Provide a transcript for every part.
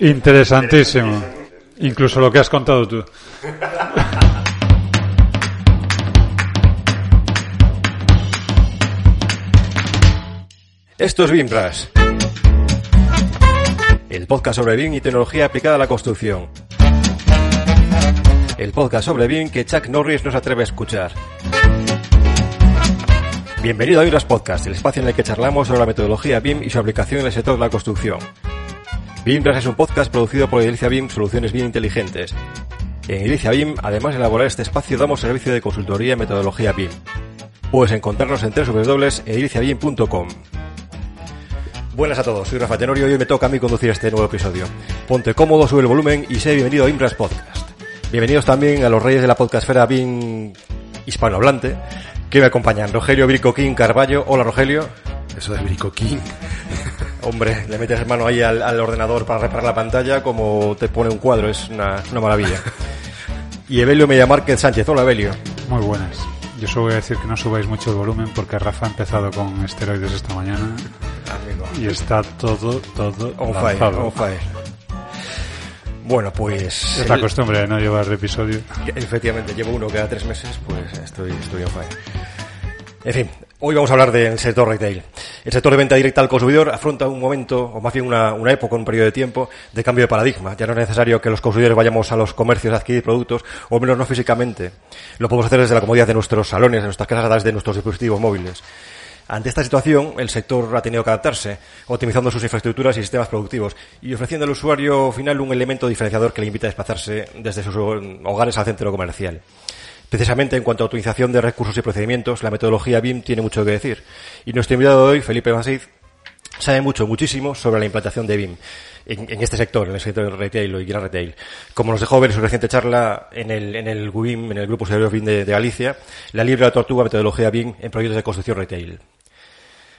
Interesantísimo. Incluso lo que has contado tú. Esto es BIMRAS. El podcast sobre BIM y tecnología aplicada a la construcción. El podcast sobre BIM que Chuck Norris no se atreve a escuchar. Bienvenido a BIMRAS Podcast, el espacio en el que charlamos sobre la metodología BIM y su aplicación en el sector de la construcción. BIMRAS es un podcast producido por Edilicia BIM Soluciones BIM Inteligentes. En Edilicia BIM, además de elaborar este espacio, damos servicio de consultoría en metodología BIM. Puedes encontrarnos en www.ediliciabim.com. Buenas a todos, soy Rafa Tenorio y hoy me toca a mí conducir este nuevo episodio. Ponte cómodo, sube el volumen y sé bienvenido a Imbras Podcast. Bienvenidos también a los reyes de la podcastfera BIM hispanohablante que me acompañan. Rogelio Bricoquín Carballo. Hola Rogelio. Eso de Bricoquín. Hombre, le metes mano ahí al, al, ordenador para reparar la pantalla como te pone un cuadro, es una, maravilla. y Evelio Media Márquez Sánchez. Hola Evelio. Muy buenas. Yo solo voy a decir que no subáis mucho el volumen porque Rafa ha empezado con esteroides esta mañana Amigo. y está todo, todo On fire, on fire. Bueno, pues... Es la el- costumbre de no llevar episodio. Efectivamente, llevo uno cada tres meses, pues estoy, estoy on fire. En fin, hoy vamos a hablar del sector retail. El sector de venta directa al consumidor afronta un momento, o más bien una, época, un periodo de tiempo, de cambio de paradigma. Ya no es necesario que los consumidores vayamos a los comercios a adquirir productos, o menos no físicamente. Lo podemos hacer desde la comodidad de nuestros salones, de nuestras casas, a través de nuestros dispositivos móviles. Ante esta situación, el sector ha tenido que adaptarse, optimizando sus infraestructuras y sistemas productivos y ofreciendo al usuario final un elemento diferenciador que le invita a desplazarse desde sus hogares al centro comercial. Precisamente en cuanto a optimización de recursos y procedimientos, la metodología BIM tiene mucho que decir. Y nuestro invitado de hoy, Felipe Masid, sabe mucho, muchísimo sobre la implantación de BIM en, este sector, en el sector del retail y gran retail. Como nos dejó ver en su reciente charla en el, en el GUBIM, en el Grupo Superior BIM de, Galicia, la libre la tortuga metodología BIM en proyectos de construcción retail.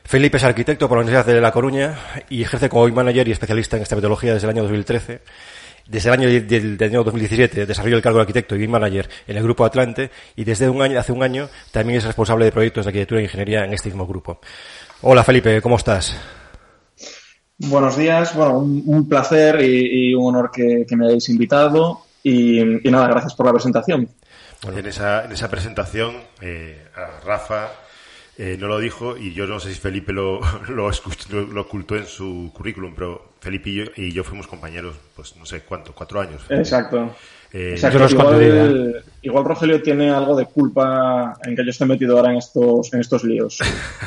Felipe es arquitecto por la Universidad de La Coruña y ejerce como BIM manager y especialista en esta metodología desde el año 2013. Desde el año, del, del año 2017 desarrolló el cargo de arquitecto y BIM manager en el Grupo Atlante y desde un año, hace un año también es responsable de proyectos de arquitectura e ingeniería en este mismo grupo. Hola Felipe, ¿cómo estás? Buenos días, bueno, un, un placer y, y, un honor que, que me hayáis invitado y, y, nada, gracias por la presentación. Bueno. En, esa, en esa presentación, eh, Rafa eh, no lo dijo y yo no sé si Felipe lo, lo, escuchó, lo, ocultó en su currículum, pero Felipe y yo, y yo, fuimos compañeros, pues no sé cuánto, cuatro años. Felipe. Exacto. Eh, Exacto. Igual, igual, Rogelio tiene algo de culpa en que yo esté metido ahora en estos, en estos líos.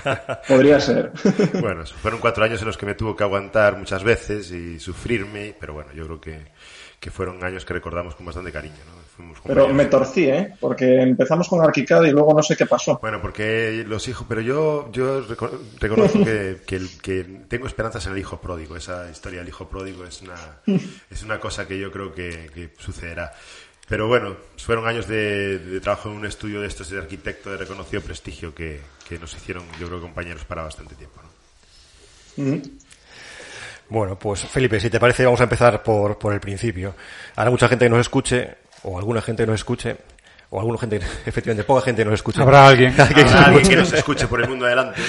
Podría ser. bueno, fueron cuatro años en los que me tuvo que aguantar muchas veces y sufrirme, pero bueno, yo creo que, que fueron años que recordamos con bastante cariño. ¿no? Pero me torcí, ¿eh? Porque empezamos con Arquicad y luego no sé qué pasó. Bueno, porque los hijos... Pero yo, yo reconozco que, que, que, tengo esperanzas en el hijo pródigo. Esa historia del hijo pródigo es una, es una cosa que yo creo que, que sucederá. Pero bueno, fueron años de, de, trabajo en un estudio de estos de arquitecto de reconocido prestigio que, que nos hicieron, yo creo, compañeros para bastante tiempo. ¿no? Mm -hmm. Bueno, pues Felipe, si te parece, vamos a empezar por, por el principio. Ahora mucha gente que nos escuche o alguna gente nos escuche, o alguna gente, efectivamente, poca gente que nos escuche. Habrá alguien. Habrá alguien que nos escuche por el mundo adelante.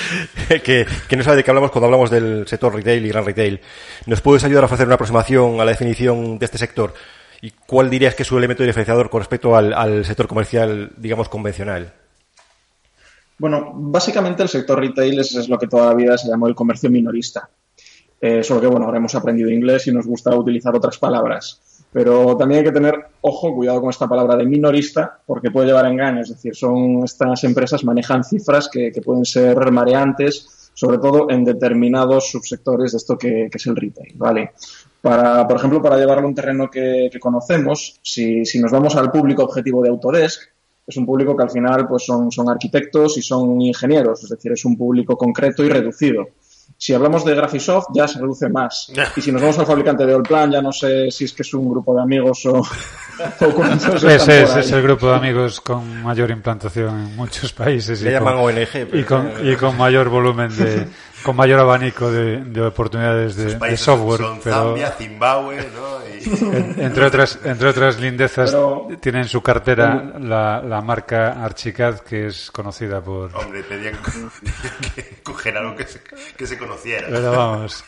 que, que no sabe de qué hablamos cuando hablamos del sector retail y gran retail. ¿Nos puedes ayudar a hacer una aproximación a la definición de este sector? ¿Y cuál dirías que es su elemento diferenciador con respecto al, al sector comercial, digamos, convencional? Bueno, básicamente el sector retail es, es lo que toda la vida se llamó el comercio minorista. Eh, solo que, bueno, ahora hemos aprendido inglés y nos gusta utilizar otras palabras. Pero también hay que tener ojo, cuidado con esta palabra de minorista, porque puede llevar a. Es decir, son estas empresas manejan cifras que, pueden ser mareantes, sobre todo en determinados subsectores de esto que, que es el retail, ¿vale? Para, por ejemplo, para llevarlo a un terreno que, que conocemos, si, si, nos vamos al público objetivo de Autodesk, es un público que al final pues son, son arquitectos y son ingenieros, es decir, es un público concreto y reducido. Si hablamos de Graphisoft, ya se reduce más. Y si nos vamos al fabricante de Allplan, ya no sé si es que es un grupo de amigos o, o cuántos Ese es, es, el grupo de amigos con mayor implantación en muchos países. Le y llaman con, ONG. Y con, y con mayor volumen de, con mayor abanico de, de oportunidades de, de, software. Son pero... Zambia, Zimbabue, ¿no? Y... entre otras entre otras lindezas tienen en su cartera la, la, marca Archicad que es conocida por hombre tenían, que coger algo que se, que se conociera pero vamos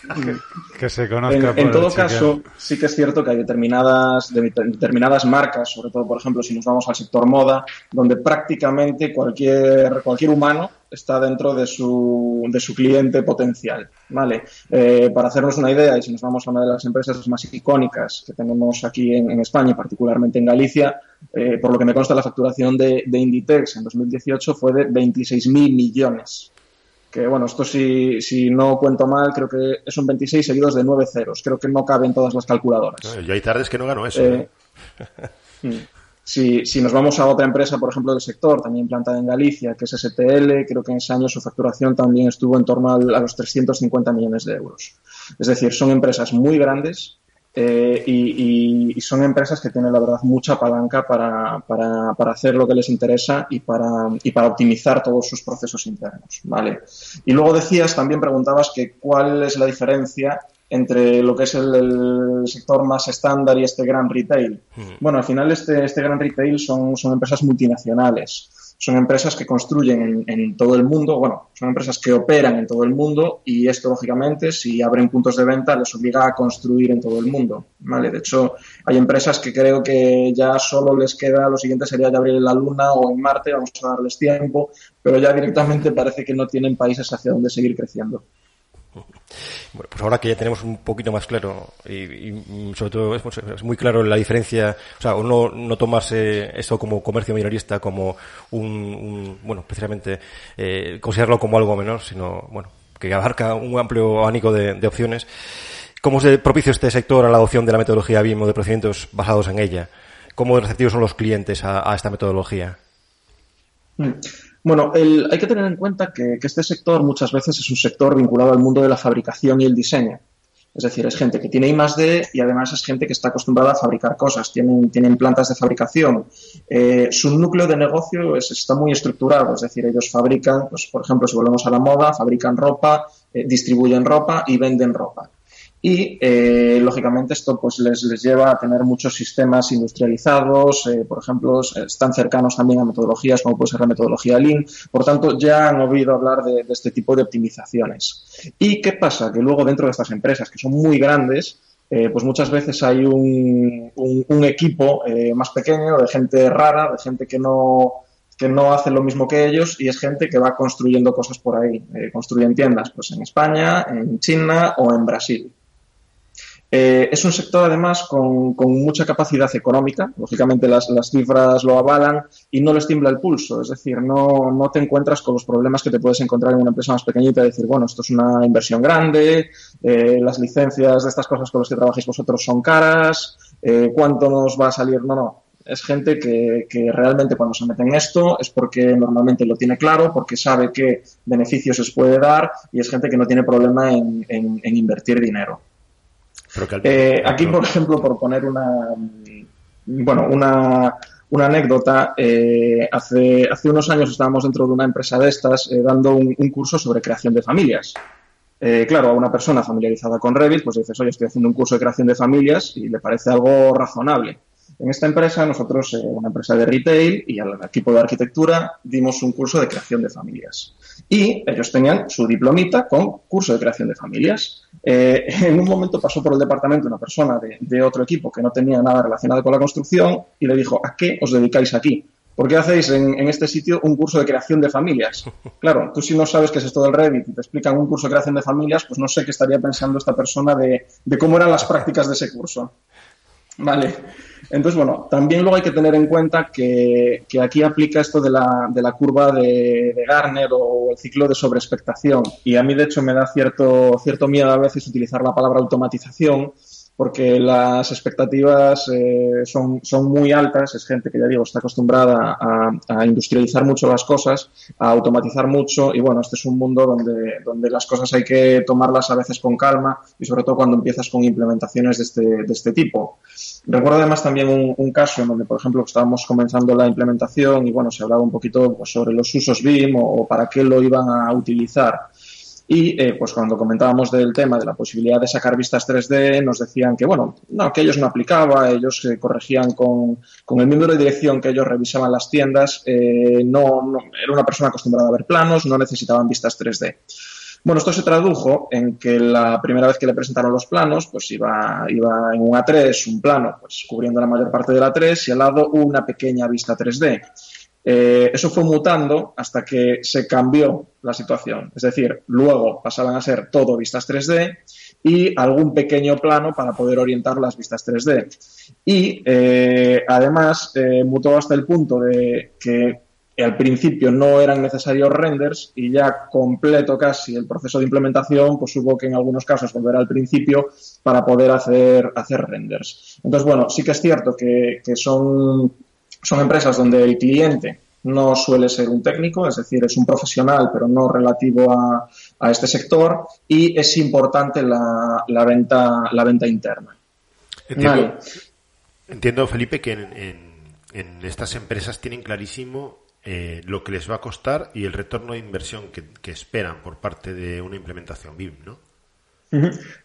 que, se conozca en, en todo caso sí que es cierto que hay determinadas determinadas marcas sobre todo por ejemplo si nos vamos al sector moda donde prácticamente cualquier cualquier humano está dentro de su, de su cliente potencial. ¿vale? Eh, para hacernos una idea, y si nos vamos a una de las empresas más icónicas que tenemos aquí en, España, particularmente en Galicia, eh, por lo que me consta la facturación de, Inditex en 2018 fue de 26.000 millones. Que bueno, esto si, si no cuento mal, creo que son 26 seguidos de 9 ceros. Creo que no caben todas las calculadoras. yo hay tardes que no gano eso. Eh, mm. Si, si, nos vamos a otra empresa, por ejemplo, del sector, también plantada en Galicia, que es STL, creo que en ese año su facturación también estuvo en torno a, los 350 millones de euros. Es decir, son empresas muy grandes eh, y, son empresas que tienen, la verdad, mucha palanca para, para, para, hacer lo que les interesa y para, y para optimizar todos sus procesos internos. ¿vale? Y luego decías, también preguntabas que cuál es la diferencia entre lo que es el, sector más estándar y este gran retail. Hmm. Bueno, al final este, este gran retail son, son empresas multinacionales. Son empresas que construyen en, todo el mundo, bueno, son empresas que operan en todo el mundo y esto, lógicamente, si abren puntos de venta, les obliga a construir en todo el mundo, ¿vale? De hecho, hay empresas que creo que ya solo les queda, lo siguiente sería ya abrir en la Luna o en Marte, vamos a darles tiempo, pero ya directamente parece que no tienen países hacia donde seguir creciendo. Bueno, pues ahora que ya tenemos un poquito más claro y, sobre todo es, muy claro la diferencia, o sea, no, no tomarse esto como comercio minorista como un, bueno, precisamente eh, considerarlo como algo menor, sino, bueno, que abarca un amplio abanico de, opciones. ¿Cómo se propicia este sector a la adopción de la metodología BIM o de procedimientos basados en ella? ¿Cómo receptivos son los clientes a, esta metodología? Mm. Bueno, hay que tener en cuenta que, este sector muchas veces es un sector vinculado al mundo de la fabricación y el diseño. Es decir, es gente que tiene I más D y además es gente que está acostumbrada a fabricar cosas, tienen, tienen plantas de fabricación. Eh, su núcleo de negocio está muy estructurado, es decir, ellos fabrican, pues, por ejemplo, si volvemos a la moda, fabrican ropa, eh, distribuyen ropa y venden ropa y eh, lógicamente esto pues les, les, lleva a tener muchos sistemas industrializados, eh, por ejemplo, están cercanos también a metodologías como puede ser la metodología Lean, por tanto ya han oído hablar de, este tipo de optimizaciones. ¿Y qué pasa? Que luego dentro de estas empresas, que son muy grandes, eh, pues muchas veces hay un, equipo más pequeño de gente rara, de gente que no, que no hace lo mismo que ellos y es gente que va construyendo cosas por ahí. construyen tiendas pues en España, en China o en Brasil. Eh, es un sector además con, mucha capacidad económica, lógicamente las, cifras lo avalan y no les tiembla el pulso, es decir, no, te encuentras con los problemas que te puedes encontrar en una empresa más pequeñita, decir, bueno, esto es una inversión grande, eh, las licencias de estas cosas con las que trabajáis vosotros son caras, eh, cuánto nos va a salir, no, no. Es gente que, realmente cuando se mete en esto es porque normalmente lo tiene claro, porque sabe qué beneficios les puede dar y es gente que no tiene problema en invertir dinero. Eh, aquí, por ejemplo, por poner una, bueno, una, una anécdota, eh, hace, hace unos años estábamos dentro de una empresa de estas eh, dando un, curso sobre creación de familias. claro, a una persona familiarizada con Revit, pues dices, oye, estoy haciendo un curso de creación de familias y le parece algo razonable. En esta empresa, nosotros, una empresa de retail y al equipo de arquitectura, dimos un curso de creación de familias y ellos tenían su diplomita con curso de creación de familias. Eh, en un momento pasó por el departamento una persona de, otro equipo que no tenía nada relacionado con la construcción y le dijo, ¿a qué os dedicáis aquí? ¿Por qué hacéis en, este sitio un curso de creación de familias? Claro, tú si no sabes qué es esto del Revit y te explican un curso de creación de familias, pues no sé qué estaría pensando esta persona de, de cómo eran las prácticas de ese curso. Vale. Entonces, bueno, también luego hay que tener en cuenta que, aquí aplica esto de la, de la curva de, de, Garner o el ciclo de sobreexpectación. Y a mí, de hecho, me da cierto, cierto miedo a veces utilizar la palabra automatización porque las expectativas eh, son, son muy altas, es gente que ya digo está acostumbrada a, industrializar mucho las cosas, a automatizar mucho y bueno, este es un mundo donde, donde las cosas hay que tomarlas a veces con calma y sobre todo cuando empiezas con implementaciones de este, de este tipo. Recuerdo además también un, caso en donde, por ejemplo, estábamos comenzando la implementación y bueno, se hablaba un poquito sobre los usos BIM o, para qué lo iban a utilizar. Y eh, pues cuando comentábamos del tema de la posibilidad de sacar vistas 3D, nos decían que, bueno, no, que ellos no aplicaba, ellos se corregían con, con, el miembro de dirección que ellos revisaban las tiendas, eh, no, no, era una persona acostumbrada a ver planos, no necesitaban vistas 3D. Bueno, esto se tradujo en que la primera vez que le presentaron los planos, pues iba, iba en un A3, un plano, pues cubriendo la mayor parte del A3 y al lado una pequeña vista 3D. Eh, eso fue mutando hasta que se cambió la situación. Es decir, luego pasaban a ser todo vistas 3D y algún pequeño plano para poder orientar las vistas 3D. Y eh, además eh, mutó hasta el punto de que al principio no eran necesarios renders y ya completo casi el proceso de implementación, pues hubo que en algunos casos volver al principio para poder hacer, renders. Entonces, bueno, sí que es cierto que son son empresas donde el cliente no suele ser un técnico, es decir, es un profesional, pero no relativo a, este sector, y es importante la, la venta, la venta interna. Entiendo, Felipe, que en, estas empresas tienen clarísimo eh, lo que les va a costar y el retorno de inversión que, que esperan por parte de una implementación BIM, ¿no?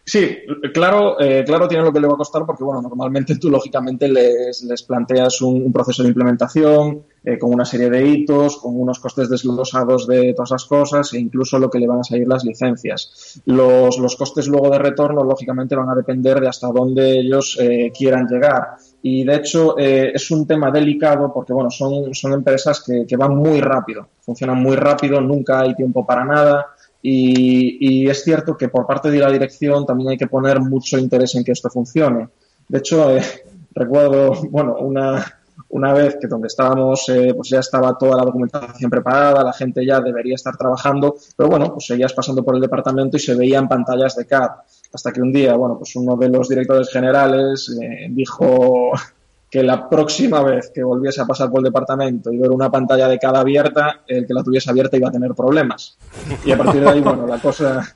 Sí, claro, eh, claro tiene lo que le va a costar porque, bueno, normalmente tú lógicamente les, les planteas un, proceso de implementación eh, con una serie de hitos, con unos costes desglosados de todas las cosas e incluso lo que le van a salir las licencias. Los, los costes luego de retorno, lógicamente, van a depender de hasta dónde ellos eh, quieran llegar. Y de hecho es un tema delicado porque, bueno, son, son empresas que, que van muy rápido, funcionan muy rápido, nunca hay tiempo para nada. Y, es cierto que por parte de la dirección también hay que poner mucho interés en que esto funcione. De hecho, eh, recuerdo, bueno, una, una vez que donde estábamos, eh, pues ya estaba toda la documentación preparada, la gente ya debería estar trabajando, pero bueno, pues seguías pasando por el departamento y se veían pantallas de CAD. Hasta que un día, bueno, pues uno de los directores generales eh, dijo, que la próxima vez que volviese a pasar por el departamento y ver una pantalla de cada abierta, el que la tuviese abierta iba a tener problemas. Y a partir de ahí, bueno, la cosa,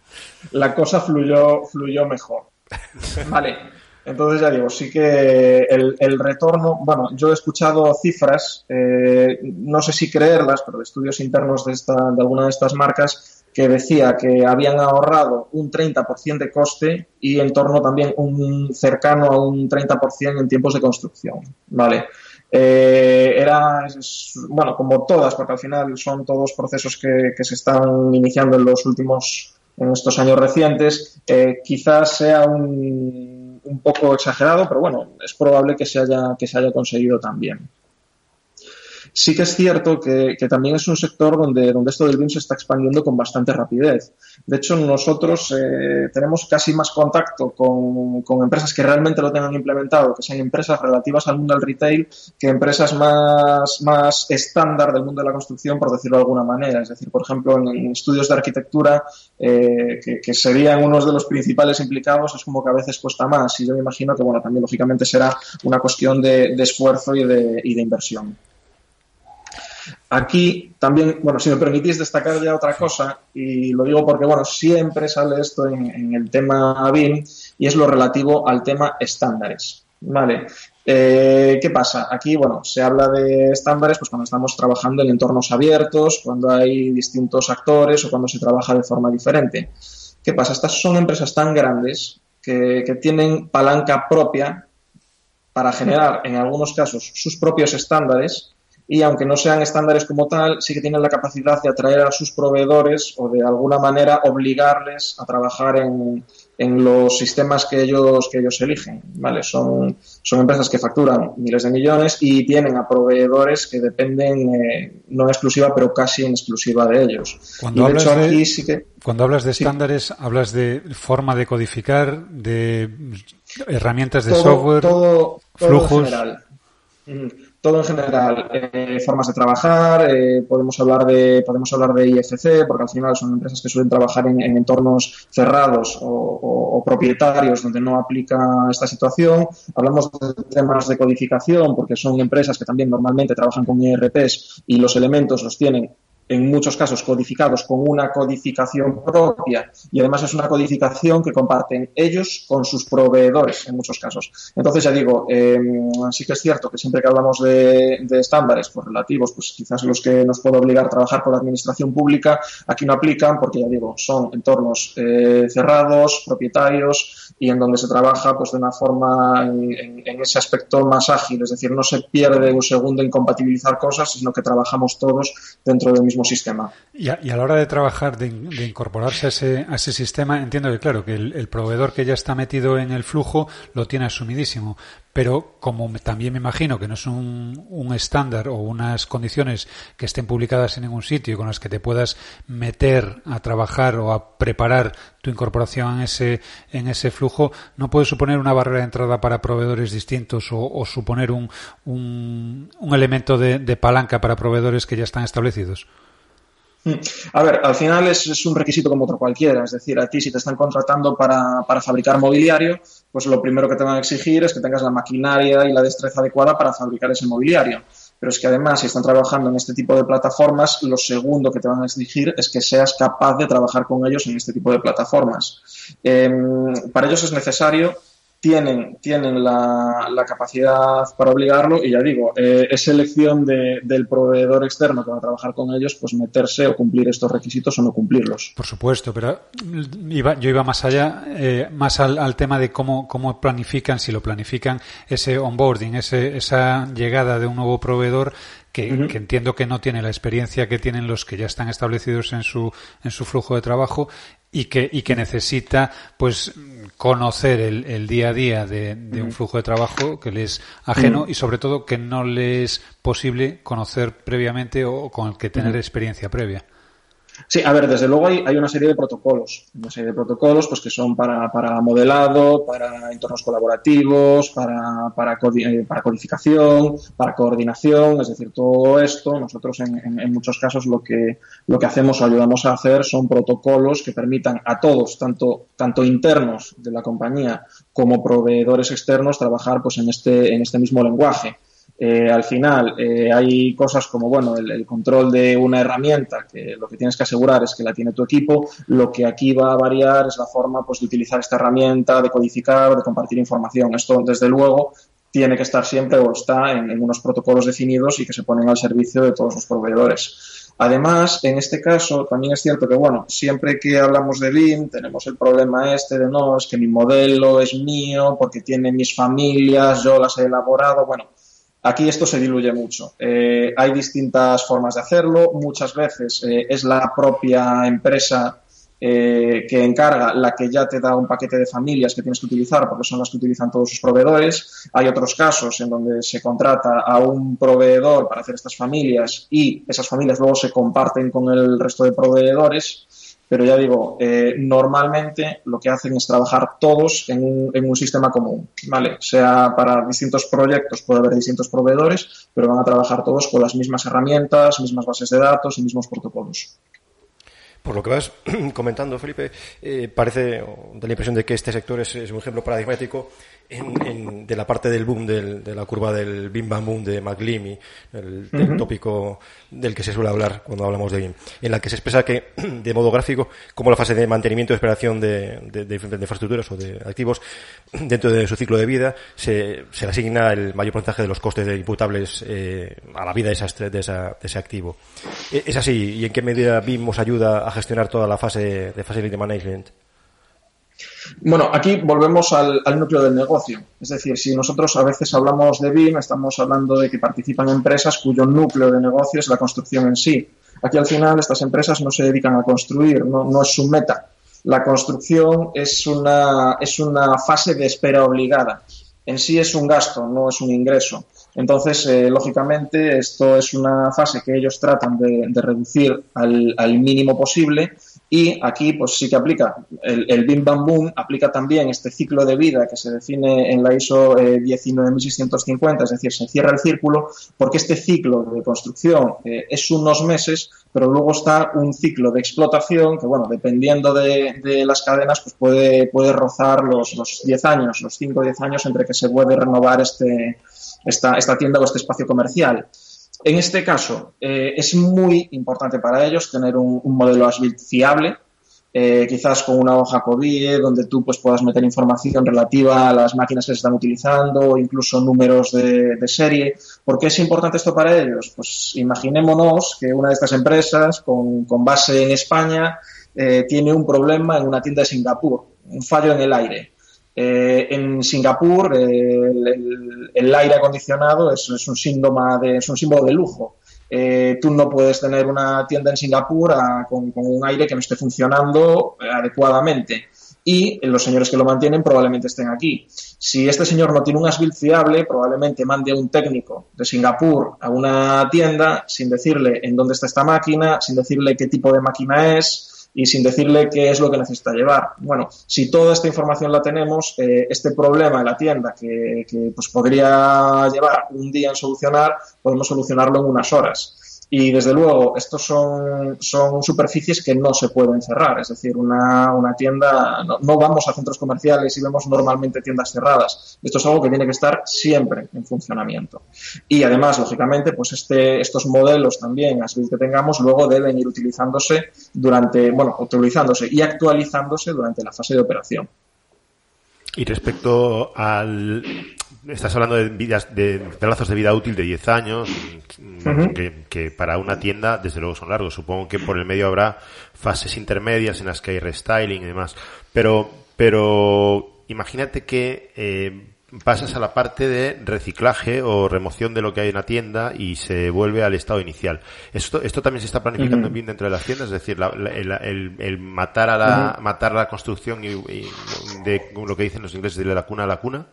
la cosa fluyó, fluyó mejor. Vale. Entonces ya digo, sí que el, el retorno, bueno, yo he escuchado cifras, eh, no sé si creerlas, pero de estudios internos de, esta, de alguna de estas marcas que decía que habían ahorrado un 30% de coste y en torno también un cercano a un 30% en tiempos de construcción, ¿vale? Eh, era, bueno, como todas, porque al final son todos procesos que, se están iniciando en los últimos, en estos años recientes, eh, quizás sea un, un poco exagerado, pero bueno, es probable que se haya, que se haya conseguido también. Sí que es cierto que, también es un sector donde, donde esto del BIM se está expandiendo con bastante rapidez. De hecho, nosotros eh, tenemos casi más contacto con, empresas que realmente lo tengan implementado, que sean empresas relativas al mundo del retail, que empresas más, más estándar del mundo de la construcción, por decirlo de alguna manera. Es decir, por ejemplo, en, estudios de arquitectura, eh, que, serían unos de los principales implicados, es como que a veces cuesta más. Y yo me imagino que, bueno, también lógicamente será una cuestión de, esfuerzo y de, y de inversión. Aquí también, bueno, si me permitís destacar ya otra cosa, y lo digo porque, bueno, siempre sale esto en, el tema BIM y es lo relativo al tema estándares. Vale. Eh, ¿Qué pasa? Aquí, bueno, se habla de estándares pues cuando estamos trabajando en entornos abiertos, cuando hay distintos actores o cuando se trabaja de forma diferente. ¿Qué pasa? Estas son empresas tan grandes que, que tienen palanca propia para generar, en algunos casos, sus propios estándares y aunque no sean estándares como tal, sí que tienen la capacidad de atraer a sus proveedores o de alguna manera obligarles a trabajar en, en los sistemas que ellos, que ellos eligen. ¿vale? Son, son empresas que facturan miles de millones y tienen a proveedores que dependen, eh, no en exclusiva, pero casi en exclusiva de ellos. Cuando, hablas, de, cuando hablas de estándares, hablas de forma de codificar, de herramientas de software, todo, flujos. general. Mm todo en general, eh, formas de trabajar, eh, podemos hablar de podemos hablar de IFC, porque al final son empresas que suelen trabajar en, entornos cerrados o, propietarios donde no aplica esta situación. Hablamos de temas de codificación, porque son empresas que también normalmente trabajan con IRPs y los elementos los tienen en muchos casos codificados con una codificación propia y además es una codificación que comparten ellos con sus proveedores en muchos casos. Entonces, ya digo, em, sí que es cierto que siempre que hablamos de, estándares pues, relativos, pues quizás los que nos puede obligar a trabajar con la administración pública, aquí no aplican porque, ya digo, son entornos eh, cerrados, propietarios y en donde se trabaja pues de una forma en, ese aspecto más ágil, es decir, no se pierde un segundo en compatibilizar cosas, sino que trabajamos todos dentro del mismo sistema. Y a, la hora de trabajar, de, incorporarse a ese, a ese, sistema, entiendo que, claro, que el, proveedor que ya está metido en el flujo lo tiene asumidísimo. Pero como también me imagino que no es un, un estándar o unas condiciones que estén publicadas en ningún sitio con las que te puedas meter a trabajar o a preparar tu incorporación en ese, en ese flujo, ¿no puede suponer una barrera de entrada para proveedores distintos o, suponer un, un, elemento de palanca para proveedores que ya están establecidos? Mm. A ver, al final es, un requisito como otro cualquiera. Es decir, a ti si te están contratando para, fabricar mobiliario, pues lo primero que te van a exigir es que tengas la maquinaria y la destreza adecuada para fabricar ese mobiliario. Pero es que además, si están trabajando en este tipo de plataformas, lo segundo que te van a exigir es que seas capaz de trabajar con ellos en este tipo de plataformas. Em, para ellos es necesario tienen, tienen la, la, capacidad para obligarlo y ya digo, eh, es elección de, del proveedor externo que va a trabajar con ellos, pues meterse o cumplir estos requisitos o no cumplirlos. Por supuesto, pero iba, yo iba más allá, eh, más al, al, tema de cómo, cómo planifican, si lo planifican, ese onboarding, ese, esa llegada de un nuevo proveedor que, entiendo que no tiene la experiencia que tienen los que ya están establecidos en su, en su flujo de trabajo y que, y que necesita pues conocer el, el día a día de, de, un flujo de trabajo que le es ajeno y sobre todo que no le es posible conocer previamente o con el que tener experiencia previa. Sí, a ver, desde luego hay, hay, una serie de protocolos, una serie de protocolos pues que son para, para modelado, para entornos colaborativos, para, para, eh, para, codificación, para coordinación, es decir, todo esto nosotros en, en, muchos casos lo que, lo que hacemos o ayudamos a hacer son protocolos que permitan a todos, tanto, tanto internos de la compañía como proveedores externos, trabajar pues en este, en este mismo lenguaje. Eh, al final eh, hay cosas como bueno el, control de una herramienta que lo que tienes que asegurar es que la tiene tu equipo. Lo que aquí va a variar es la forma pues de utilizar esta herramienta de codificar de compartir información. Esto desde luego tiene que estar siempre o está en, unos protocolos definidos y que se ponen al servicio de todos los proveedores. Además, en este caso, también es cierto que, bueno, siempre que hablamos de BIM, tenemos el problema este de no, es que mi modelo es mío, porque tiene mis familias, yo las he elaborado. Bueno, Aquí esto se diluye mucho. Eh, hay distintas formas de hacerlo. Muchas veces eh, es la propia empresa eh, que encarga la que ya te da un paquete de familias que tienes que utilizar porque son las que utilizan todos sus proveedores. Hay otros casos en donde se contrata a un proveedor para hacer estas familias y esas familias luego se comparten con el resto de proveedores. Pero ya digo, eh, normalmente lo que hacen es trabajar todos en un, en un sistema común, ¿vale? Sea para distintos proyectos, puede haber distintos proveedores, pero van a trabajar todos con las mismas herramientas, mismas bases de datos y mismos protocolos. Por lo que vas comentando, Felipe, eh, parece, da la impresión de que este sector es, es un ejemplo paradigmático en, de la parte del boom de la curva del Bim Bam Boom de McLeamy, el, tópico del que se suele hablar cuando hablamos de BIM, en la que se expresa que, de modo gráfico, como la fase de mantenimiento y operación de, de, infraestructuras o de activos dentro de su ciclo de vida se, se le asigna el mayor porcentaje de los costes de imputables eh, a la vida de, de, ese activo. E, ¿Es así? ¿Y en qué medida BIM os ayuda a gestionar toda la fase de facility management? Bueno, aquí volvemos al, núcleo del negocio. Es decir, si nosotros a veces hablamos de BIM, estamos hablando de que participan empresas cuyo núcleo de negocio es la construcción en sí. Aquí al final estas empresas no se dedican a construir, no, es su meta. La construcción es una, es una fase de espera obligada. En sí es un gasto, no es un ingreso. Entonces, eh, lógicamente, esto es una fase que ellos tratan de, reducir al, al, mínimo posible y aquí, pues sí que aplica el, BIM Bam Boom, aplica también este ciclo de vida que se define en la ISO 19650, eh, es decir, se cierra el círculo, porque este ciclo de construcción eh, es unos meses, pero luego está un ciclo de explotación que, bueno, dependiendo de, de las cadenas, pues puede, puede rozar los, los 10 años, los 5 o 10 años entre que se puede renovar este, esta, esta tienda o este espacio comercial. En este caso, eh, es muy importante para ellos tener un, modelo ASBIT fiable, eh, quizás con una hoja COBIE donde tú pues, puedas meter información relativa a las máquinas que se están utilizando o incluso números de, serie. ¿Por qué es importante esto para ellos? Pues imaginémonos que una de estas empresas con, base en España eh, tiene un problema en una tienda de Singapur, un fallo en el aire. En Singapur el, aire acondicionado es, un síntoma de, es un símbolo de lujo. Eh, tú no puedes tener una tienda en Singapur ah, con, un aire que no esté funcionando eh, adecuadamente. Y los señores que lo mantienen probablemente estén aquí. Si este señor no tiene un asbil fiable, probablemente mande a un técnico de Singapur a una tienda sin decirle en dónde está esta máquina, sin decirle qué tipo de máquina es, y sin decirle qué es lo que necesita llevar. Bueno, si toda esta información la tenemos, eh, este problema en la tienda que, que pues podría llevar un día en solucionar, podemos solucionarlo en unas horas. Y desde luego, estos son, son superficies que no se pueden cerrar. Es decir, una, una tienda, no, vamos a centros comerciales y vemos normalmente tiendas cerradas. Esto es algo que tiene que estar siempre en funcionamiento. Y además, lógicamente, pues este, estos modelos también, así que tengamos, luego deben ir utilizándose durante, bueno, utilizándose y actualizándose durante la fase de operación. Y respecto al, estás hablando de vidas, de plazos de vida útil de 10 años, que, para una tienda, desde luego son largos. Supongo que por el medio habrá fases intermedias en las que hay restyling y demás. Pero, pero imagínate que eh, pasas a la parte de reciclaje o remoción de lo que hay en la tienda y se vuelve al estado inicial. Esto, esto también se está planificando bien dentro de las tiendas, es decir, el, matar a la, matar la construcción y, de lo que dicen los ingleses de la cuna a la cuna.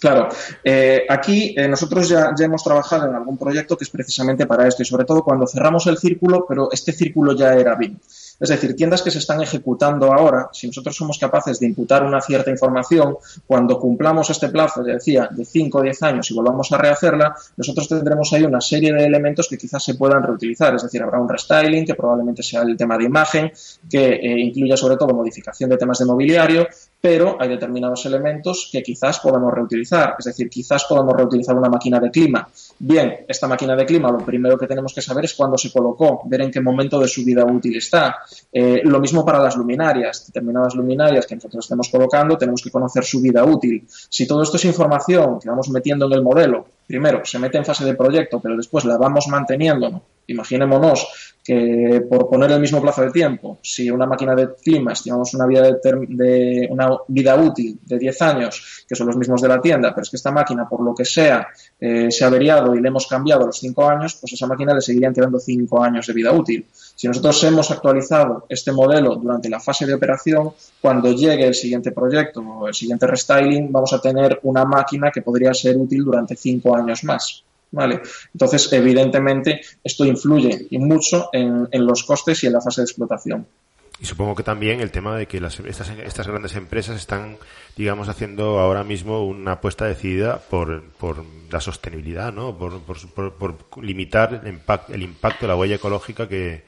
Claro, eh, aquí eh, nosotros ya, hemos trabajado en algún proyecto que es precisamente para esto y sobre todo cuando cerramos el círculo, pero este círculo ya era BIM. Es decir, tiendas que se están ejecutando ahora, si nosotros somos capaces de imputar una cierta información, cuando cumplamos este plazo, ya decía, de 5 o 10 años y volvamos a rehacerla, nosotros tendremos ahí una serie de elementos que quizás se puedan reutilizar. Es decir, habrá un restyling, que probablemente sea el tema de imagen, que eh, incluya sobre todo modificación de temas de mobiliario, pero hay determinados elementos que quizás podamos reutilizar. Es decir, quizás podamos reutilizar una máquina de clima. Bien, esta máquina de clima lo primero que tenemos que saber es cuándo se colocó, ver en qué momento de su vida útil está. Eh, lo mismo para las luminarias. Determinadas luminarias que nosotros estemos colocando tenemos que conocer su vida útil. Si todo esto es información que vamos metiendo en el modelo, primero se mete en fase de proyecto, pero después la vamos manteniendo, imaginémonos que por poner el mismo plazo de tiempo, si una máquina de clima estimamos una vida, de, una vida útil de 10 años, que son los mismos de la tienda, pero es que esta máquina, por lo que sea, eh, se ha averiado y le hemos cambiado los 5 años, pues esa máquina le seguirían quedando 5 años de vida útil. Si nosotros hemos actualizado este modelo durante la fase de operación, cuando llegue el siguiente proyecto o el siguiente restyling, vamos a tener una máquina que podría ser útil durante 5 años más. ¿Vale? Entonces, evidentemente, esto influye mucho en, los costes y en la fase de explotación. Y supongo que también el tema de que las, estas, estas grandes empresas están, digamos, haciendo ahora mismo una apuesta decidida por, por la sostenibilidad, ¿no? Por, por, por, limitar el impacto, el impacto, la huella ecológica que,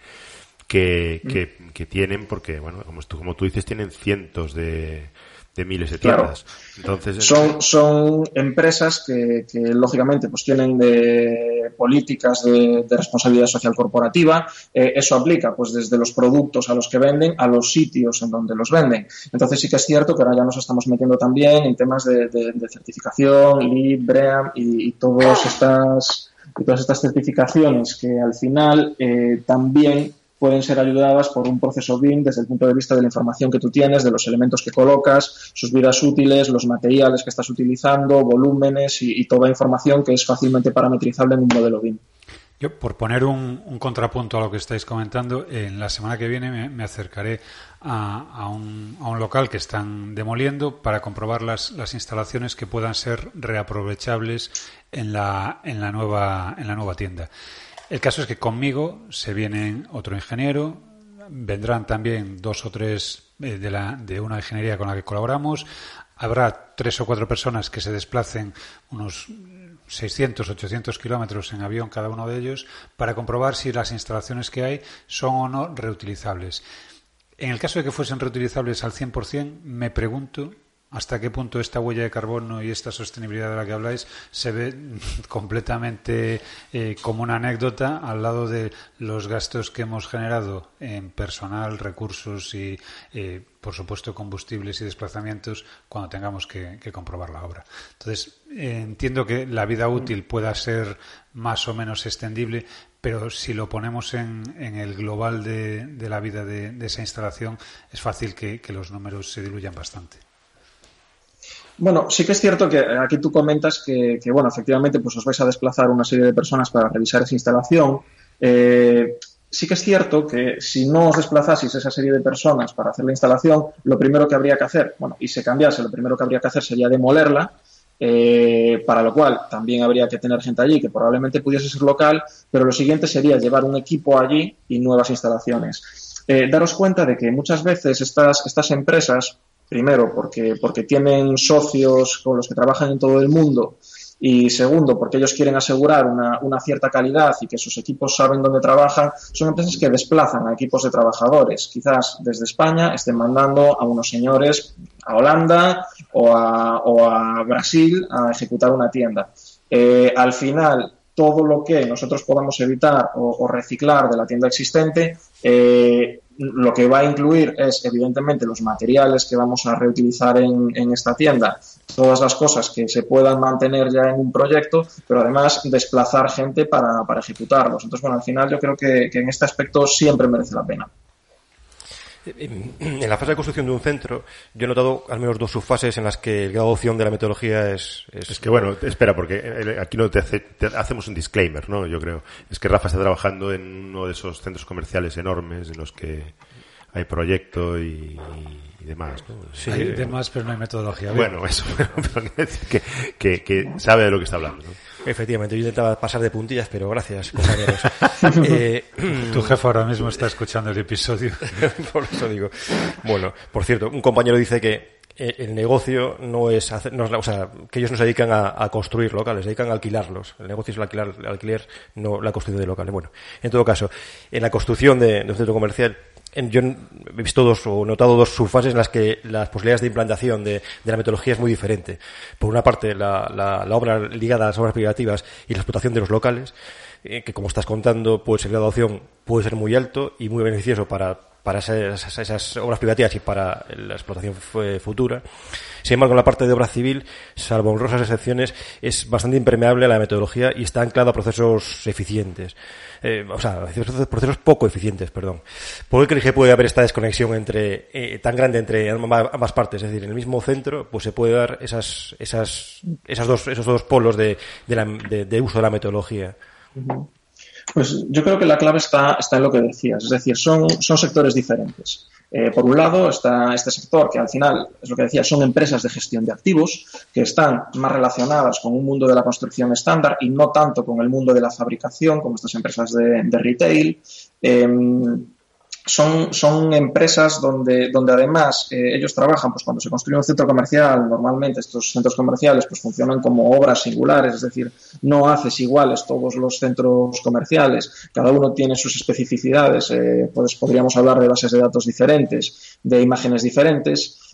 que, que, que tienen, porque, bueno, como tú, como tú dices, tienen cientos de, de miles de tiendas. Entonces, son, son empresas que, que, lógicamente pues tienen de políticas de, responsabilidad social corporativa. Eh, eso aplica pues desde los productos a los que venden a los sitios en donde los venden. Entonces sí que es cierto que ahora ya nos estamos metiendo también en temas de, certificación, LEED, BREAM y, todas estas y todas estas certificaciones que al final eh, también pueden ser ayudadas por un proceso BIM desde el punto de vista de la información que tú tienes, de los elementos que colocas, sus vidas útiles, los materiales que estás utilizando, volúmenes y, toda información que es fácilmente parametrizable en un modelo BIM. Yo, por poner un, contrapunto a lo que estáis comentando, en la semana que viene me, acercaré a, un, local que están demoliendo para comprobar las, instalaciones que puedan ser reaprovechables en la nueva tienda. El caso es que conmigo se viene otro ingeniero, vendrán también dos o tres eh, de, de una ingeniería con la que colaboramos, habrá tres o cuatro personas que se desplacen unos 600, 800 kilómetros en avión cada uno de ellos para comprobar si las instalaciones que hay son o no reutilizables. En el caso de que fuesen reutilizables al 100%, me pregunto hasta qué punto esta huella de carbono y esta sostenibilidad de la que habláis se ve completamente eh, como una anécdota al lado de los gastos que hemos generado en personal, recursos y, eh, por supuesto, combustibles y desplazamientos cuando tengamos que, comprobar la obra. Entonces, eh, entiendo que la vida útil pueda ser más o menos extendible, pero si lo ponemos en, el global de, la vida de, esa instalación, es fácil que los números se diluyan bastante. Bueno, sí que es cierto que aquí tú comentas que, bueno, efectivamente, pues os vais a desplazar una serie de personas para revisar esa instalación. Eh, sí que es cierto que si no os desplazaseis esa serie de personas para hacer la instalación, lo primero que habría que hacer, bueno, y se cambiase, lo primero que habría que hacer sería demolerla, eh, para lo cual también habría que tener gente allí que probablemente pudiese ser local, pero lo siguiente sería llevar un equipo allí y nuevas instalaciones. Eh, daros cuenta de que muchas veces estas, estas empresas Primero, porque, porque tienen socios con los que trabajan en todo el mundo. Y segundo, porque ellos quieren asegurar una, una, cierta calidad y que sus equipos saben dónde trabajan, son empresas que desplazan a equipos de trabajadores. Quizás desde España estén mandando a unos señores a Holanda o a, o a Brasil a ejecutar una tienda. Eh, al final, todo lo que nosotros podamos evitar o, reciclar de la tienda existente, eh, lo que va a incluir es, evidentemente, los materiales que vamos a reutilizar en, esta tienda, todas las cosas que se puedan mantener ya en un proyecto, pero además desplazar gente para, ejecutarlos. Entonces, bueno, al final yo creo que en este aspecto siempre merece la pena. En la fase de construcción de un centro, yo he notado al menos dos subfases en las que el grado de opción de la metodología es, es... que bueno, espera, porque aquí no te, hacemos un disclaimer, ¿no? Yo creo. Es que Rafa está trabajando en uno de esos centros comerciales enormes en los que hay proyecto y, demás. ¿no? Sí, hay demás, pero no hay metodología. Bueno, eso, pero que, que, que sabe de lo que está hablando. ¿no? Efectivamente, yo intentaba pasar de puntillas, pero gracias, compañeros. eh, tu jefe ahora mismo está escuchando el episodio. por eso digo. Bueno, por cierto, un compañero dice que el negocio no es hacer, no, o sea, que ellos no se dedican a, construir locales, se dedican a alquilarlos. El negocio es el alquilar, el alquiler, no la construcción de locales. Bueno, en todo caso, en la construcción de, de un centro comercial, yo he visto dos o notado dos subfases en las que las posibilidades de implantación de, la metodología es muy diferente. Por una parte, la, la, obra ligada a las obras privativas y la explotación de los locales, eh, que como estás contando, pues el grado de adopción puede ser muy alto y muy beneficioso para, para esas, obras privativas y para la explotación futura. Sin embargo, en la parte de obra civil, salvo honrosas excepciones, es bastante impermeable a la metodología y está anclado a procesos eficientes eh, o sea, procesos poco eficientes, perdón. ¿Por qué crees que puede haber esta desconexión entre eh, tan grande entre ambas partes? Es decir, en el mismo centro, pues se puede dar esas, esas, esas dos, esos dos polos de, de, de, uso de la metodología. Pues yo creo que la clave está, está en lo que decías, es decir, son, son sectores diferentes. Eh, por un lado está este sector que al final, es lo que decía, son empresas de gestión de activos que están más relacionadas con un mundo de la construcción estándar y no tanto con el mundo de la fabricación como estas empresas de, retail. Em, son, son empresas donde, donde además eh, ellos trabajan, pues cuando se construye un centro comercial, normalmente estos centros comerciales pues funcionan como obras singulares, es decir, no haces iguales todos los centros comerciales, cada uno tiene sus especificidades, eh, pues podríamos hablar de bases de datos diferentes, de imágenes diferentes,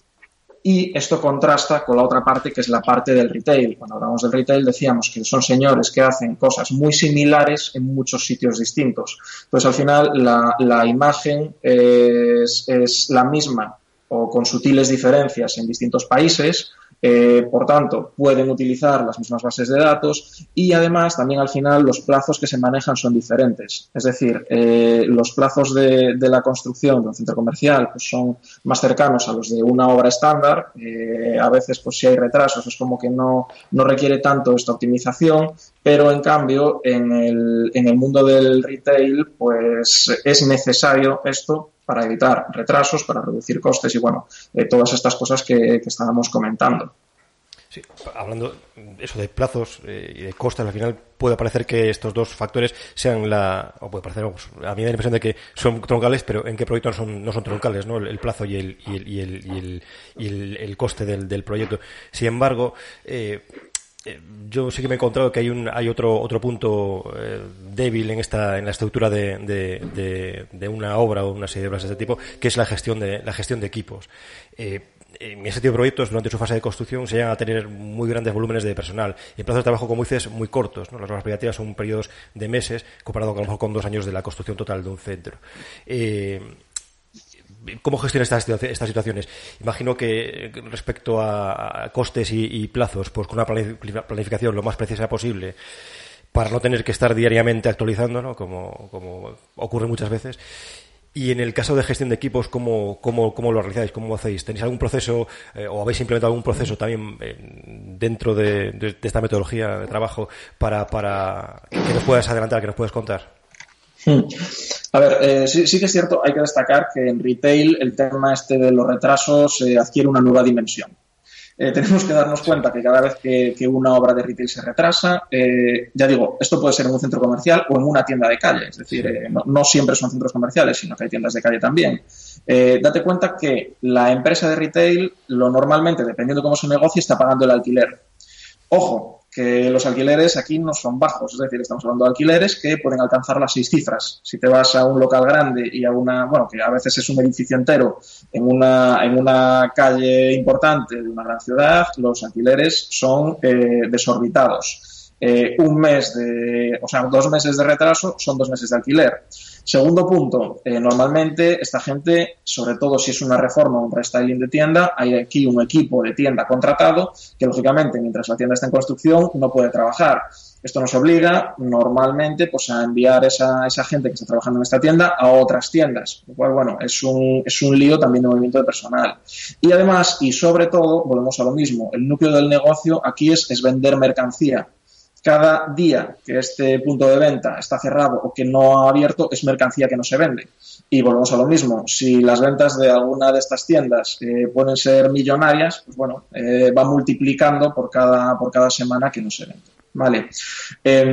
y esto contrasta con la otra parte que es la parte del retail. Cuando hablamos del retail decíamos que son señores que hacen cosas muy similares en muchos sitios distintos. Entonces al final la, imagen es, es la misma o con sutiles diferencias en distintos países, eh, por tanto, pueden utilizar las mismas bases de datos y además también al final los plazos que se manejan son diferentes. Es decir, eh, los plazos de, la construcción de un centro comercial pues son más cercanos a los de una obra estándar. Eh, a veces, pues si hay retrasos, es como que no, no requiere tanto esta optimización, pero en cambio en el, en el mundo del retail pues es necesario esto para evitar retrasos, para reducir costes y bueno, eh, todas estas cosas que, estábamos comentando. Sí, hablando eso de plazos eh, y de costes, al final puede parecer que estos dos factores sean la, o puede parecer, a mí me da la impresión de que son troncales, pero en qué proyecto no son, troncales, ¿no? El, plazo y el, y el, y el, y el, el coste del, del proyecto. Sin embargo, eh, yo sí que me he encontrado que hay un hay otro otro punto eh, débil en esta en la estructura de, de, de, una obra o una serie de obras de este tipo que es la gestión de la gestión de equipos eh, en ese tipo de proyectos, durante su fase de construcción, se llegan a tener muy grandes volúmenes de personal. Y en plazos de trabajo, como dices, muy cortos. ¿no? Las obras privativas son periodos de meses, comparado a lo mejor con dos años de la construcción total de un centro. Eh, ¿Cómo gestionas estas, estas, situaciones? Imagino que respecto a, costes y, plazos, pues con una planificación lo más precisa posible, para no tener que estar diariamente actualizando, ¿no? como, ocurre muchas veces. Y en el caso de gestión de equipos, ¿cómo, cómo, cómo lo realizáis? ¿Cómo lo hacéis? ¿Tenéis algún proceso eh, o habéis implementado algún proceso también eh, dentro de, esta metodología de trabajo para, para que nos puedas adelantar, que nos puedas contar? Hmm. A ver, eh, sí, sí, que es cierto, hay que destacar que en retail el tema este de los retrasos adquiere una nueva dimensión. Eh, tenemos que darnos cuenta que cada vez que, una obra de retail se retrasa, eh, ya digo, esto puede ser en un centro comercial o en una tienda de calle, es decir, eh, no, siempre son centros comerciales, sino que hay tiendas de calle también. date cuenta que la empresa de retail, lo normalmente, dependiendo de cómo se negocie, está pagando el alquiler. Ojo, que los alquileres aquí no son bajos, es decir, estamos hablando de alquileres que pueden alcanzar las seis cifras. Si te vas a un local grande y a una, bueno, que a veces es un edificio entero en una, en una calle importante de una gran ciudad, los alquileres son eh, desorbitados. Eh, un mes de, o sea, dos meses de retraso son dos meses de alquiler. Segundo punto, eh, normalmente esta gente, sobre todo si es una reforma o un restyling de tienda, hay aquí un equipo de tienda contratado que lógicamente mientras la tienda está en construcción no puede trabajar. Esto nos obliga normalmente pues, a enviar esa, esa gente que está trabajando en esta tienda a otras tiendas. Lo bueno, es un, es un lío también de movimiento de personal. Y además, y sobre todo, volvemos a lo mismo, el núcleo del negocio aquí es, es vender mercancía cada día que este punto de venta está cerrado o que no ha abierto es mercancía que no se vende. Y volvemos a lo mismo, si las ventas de alguna de estas tiendas eh, pueden ser millonarias, pues bueno, eh, va multiplicando por cada, por cada semana que no se vende. Vale. Eh,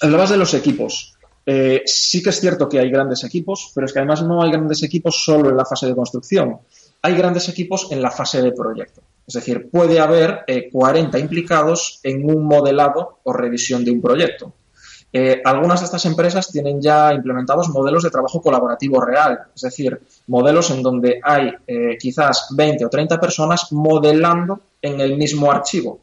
hablabas de los equipos. Eh, sí que es cierto que hay grandes equipos, pero es que además no hay grandes equipos solo en la fase de construcción. Hay grandes equipos en la fase de proyecto. Es decir, puede haber 40 eh, implicados en un modelado o revisión de un proyecto. Eh, algunas de estas empresas tienen ya implementados modelos de trabajo colaborativo real, es decir, modelos en donde hay eh, quizás 20 o 30 personas modelando en el mismo archivo,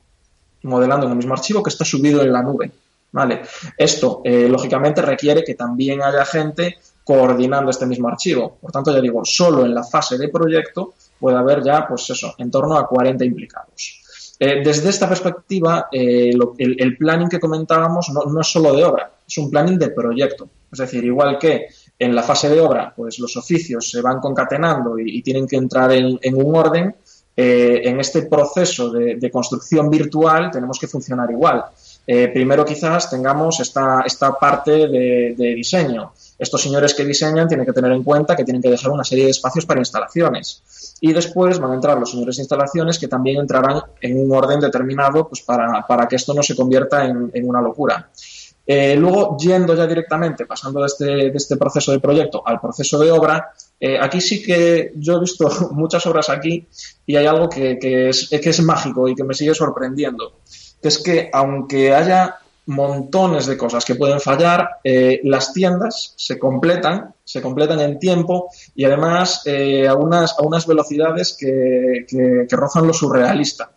modelando en el mismo archivo que está subido en la nube. ¿vale? Esto, lógicamente, requiere que también haya gente coordinando este mismo archivo. Por tanto, ya digo, solo en la fase de proyecto puede haber ya, pues eso, en torno a 40 implicados. Eh, desde esta perspectiva, eh, el, planning que comentábamos no, es solo de obra, es un planning de proyecto. Es decir, igual que en la fase de obra, pues los oficios se van concatenando y, tienen que entrar en, un orden, eh, en este proceso de, construcción virtual tenemos que funcionar igual. primero quizás tengamos esta, esta parte de diseño. Estos señores que diseñan tienen que tener en cuenta que tienen que dejar una serie de espacios para instalaciones y después van a entrar los señores de instalaciones que también entrarán en un orden determinado pues para, para que esto no se convierta en, en una locura. Eh, luego, yendo ya directamente, pasando de este, de este, proceso de proyecto al proceso de obra, eh, aquí sí que yo he visto muchas obras aquí y hay algo que, que, es, que es mágico y que me sigue sorprendiendo, que es que aunque haya montones de cosas que pueden fallar. Eh, las tiendas se completan, se completan en tiempo y además eh, a, unas, a unas velocidades que, que, rozan lo surrealista.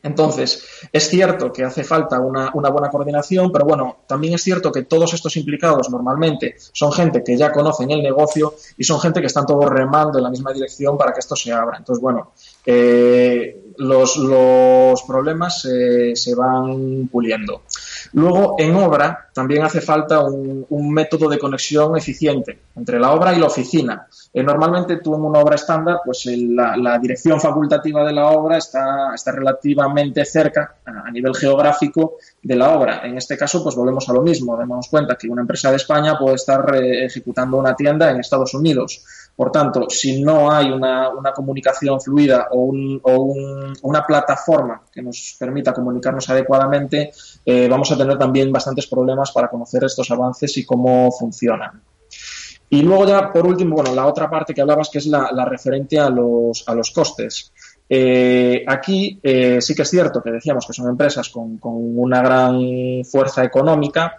Entonces, es cierto que hace falta una, una, buena coordinación, pero bueno, también es cierto que todos estos implicados normalmente son gente que ya conocen el negocio y son gente que están todos remando en la misma dirección para que esto se abra. Entonces, bueno, eh, los, los, problemas se van puliendo. Luego, en obra, también hace falta un, método de conexión eficiente entre la obra y la oficina. Eh, normalmente tú en una obra estándar, pues la, dirección facultativa de la obra está, está relativamente cerca a, nivel geográfico de la obra. En este caso, pues volvemos a lo mismo. Demos cuenta que una empresa de España puede estar eh, ejecutando una tienda en Estados Unidos. Por tanto, si no hay una, comunicación fluida o, una plataforma que nos permita comunicarnos adecuadamente, eh, vamos a tener también bastantes problemas para conocer estos avances y cómo funcionan. Y luego ya, por último, bueno, la otra parte que hablabas que es la, referente a los, a los costes. Eh, aquí eh, sí que es cierto que decíamos que son empresas con, con, una gran fuerza económica,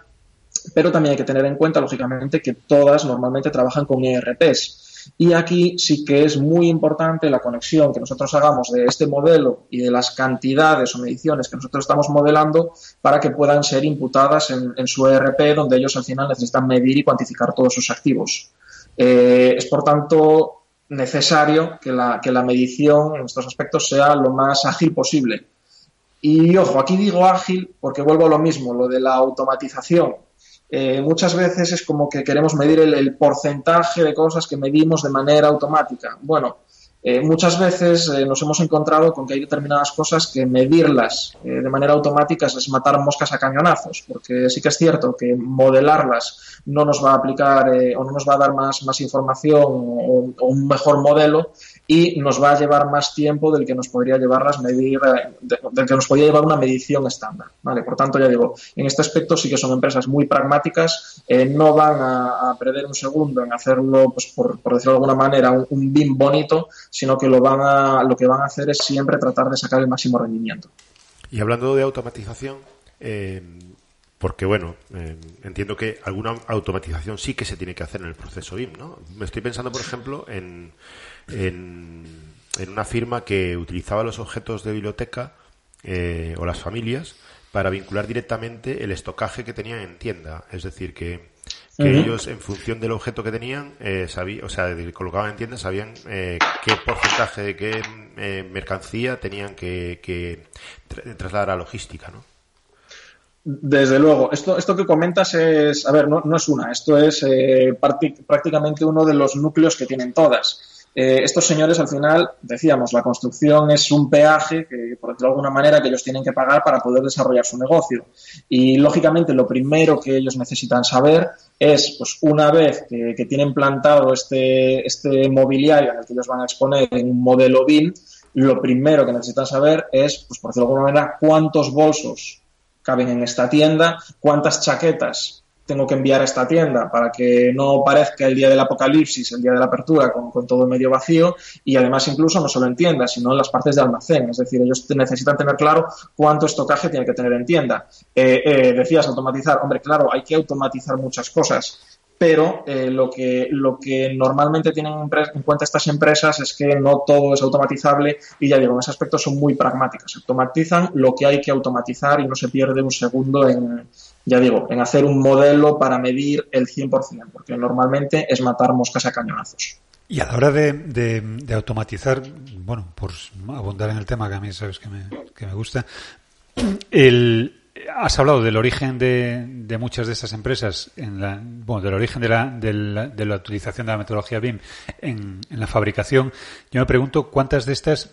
pero también hay que tener en cuenta, lógicamente, que todas normalmente trabajan con ERPs. Y aquí sí que es muy importante la conexión que nosotros hagamos de este modelo y de las cantidades o mediciones que nosotros estamos modelando para que puedan ser imputadas en, su ERP, donde ellos al final necesitan medir y cuantificar todos sus activos. Eh, es por tanto necesario que la, que la medición en estos aspectos sea lo más ágil posible. Y ojo, aquí digo ágil porque vuelvo a lo mismo, lo de la automatización. Eh, muchas veces es como que queremos medir el, porcentaje de cosas que medimos de manera automática. Bueno, eh, muchas veces eh, nos hemos encontrado con que hay determinadas cosas que medirlas de manera automática es matar moscas a cañonazos, porque sí que es cierto que modelarlas no nos va a aplicar o no nos va a dar más, más información o, un mejor modelo y nos va a llevar más tiempo del que nos podría llevar las medir, del que nos podría llevar una medición estándar. ¿vale? Por tanto, ya digo, en este aspecto sí que son empresas muy pragmáticas, eh, no van a, perder un segundo en hacerlo, pues por, decirlo de alguna manera, un, BIM bonito, sino que lo, van a, lo que van a hacer es siempre tratar de sacar el máximo rendimiento. Y hablando de automatización, eh, porque bueno, eh, entiendo que alguna automatización sí que se tiene que hacer en el proceso BIM, ¿no? Me estoy pensando, por ejemplo, en en, una firma que utilizaba los objetos de biblioteca eh, o las familias para vincular directamente el estocaje que tenían en tienda. Es decir, que, ellos, en función del objeto que tenían, eh, o sea, colocaban en tienda, sabían eh, qué porcentaje de qué eh, mercancía tenían que, trasladar a logística, ¿no? Desde luego, esto, esto que comentas es, a ver, no, no es una, esto es prácticamente uno de los núcleos que tienen todas. Eh, estos señores al final, decíamos, la construcción es un peaje que, por decirlo de alguna manera, que ellos tienen que pagar para poder desarrollar su negocio. Y, lógicamente, lo primero que ellos necesitan saber es, pues, una vez que, tienen plantado este, este mobiliario en el que ellos van a exponer en un modelo BIM, lo primero que necesitan saber es, pues, por decirlo de alguna manera, cuántos bolsos caben en esta tienda, cuántas chaquetas tengo que enviar a esta tienda para que no parezca el día del apocalipsis, el día de la apertura, con, todo medio vacío y además incluso no solo en tienda, sino en las partes de almacén. Es decir, ellos necesitan tener claro cuánto estocaje tiene que tener en tienda. Eh, eh, decías automatizar. Hombre, claro, hay que automatizar muchas cosas pero eh, lo, que, lo que normalmente tienen en cuenta estas empresas es que no todo es automatizable y ya digo, en ese aspecto son muy pragmáticas. Automatizan lo que hay que automatizar y no se pierde un segundo en, ya digo, en hacer un modelo para medir el 100%, porque normalmente es matar moscas a cañonazos. Y a la hora de, automatizar, bueno, por abundar en el tema que a mí sabes que me, que me gusta, el, has hablado del origen de, muchas de estas empresas, en la, bueno, del origen de la, de la, utilización de la metodología BIM en, la fabricación. Yo me pregunto cuántas de estas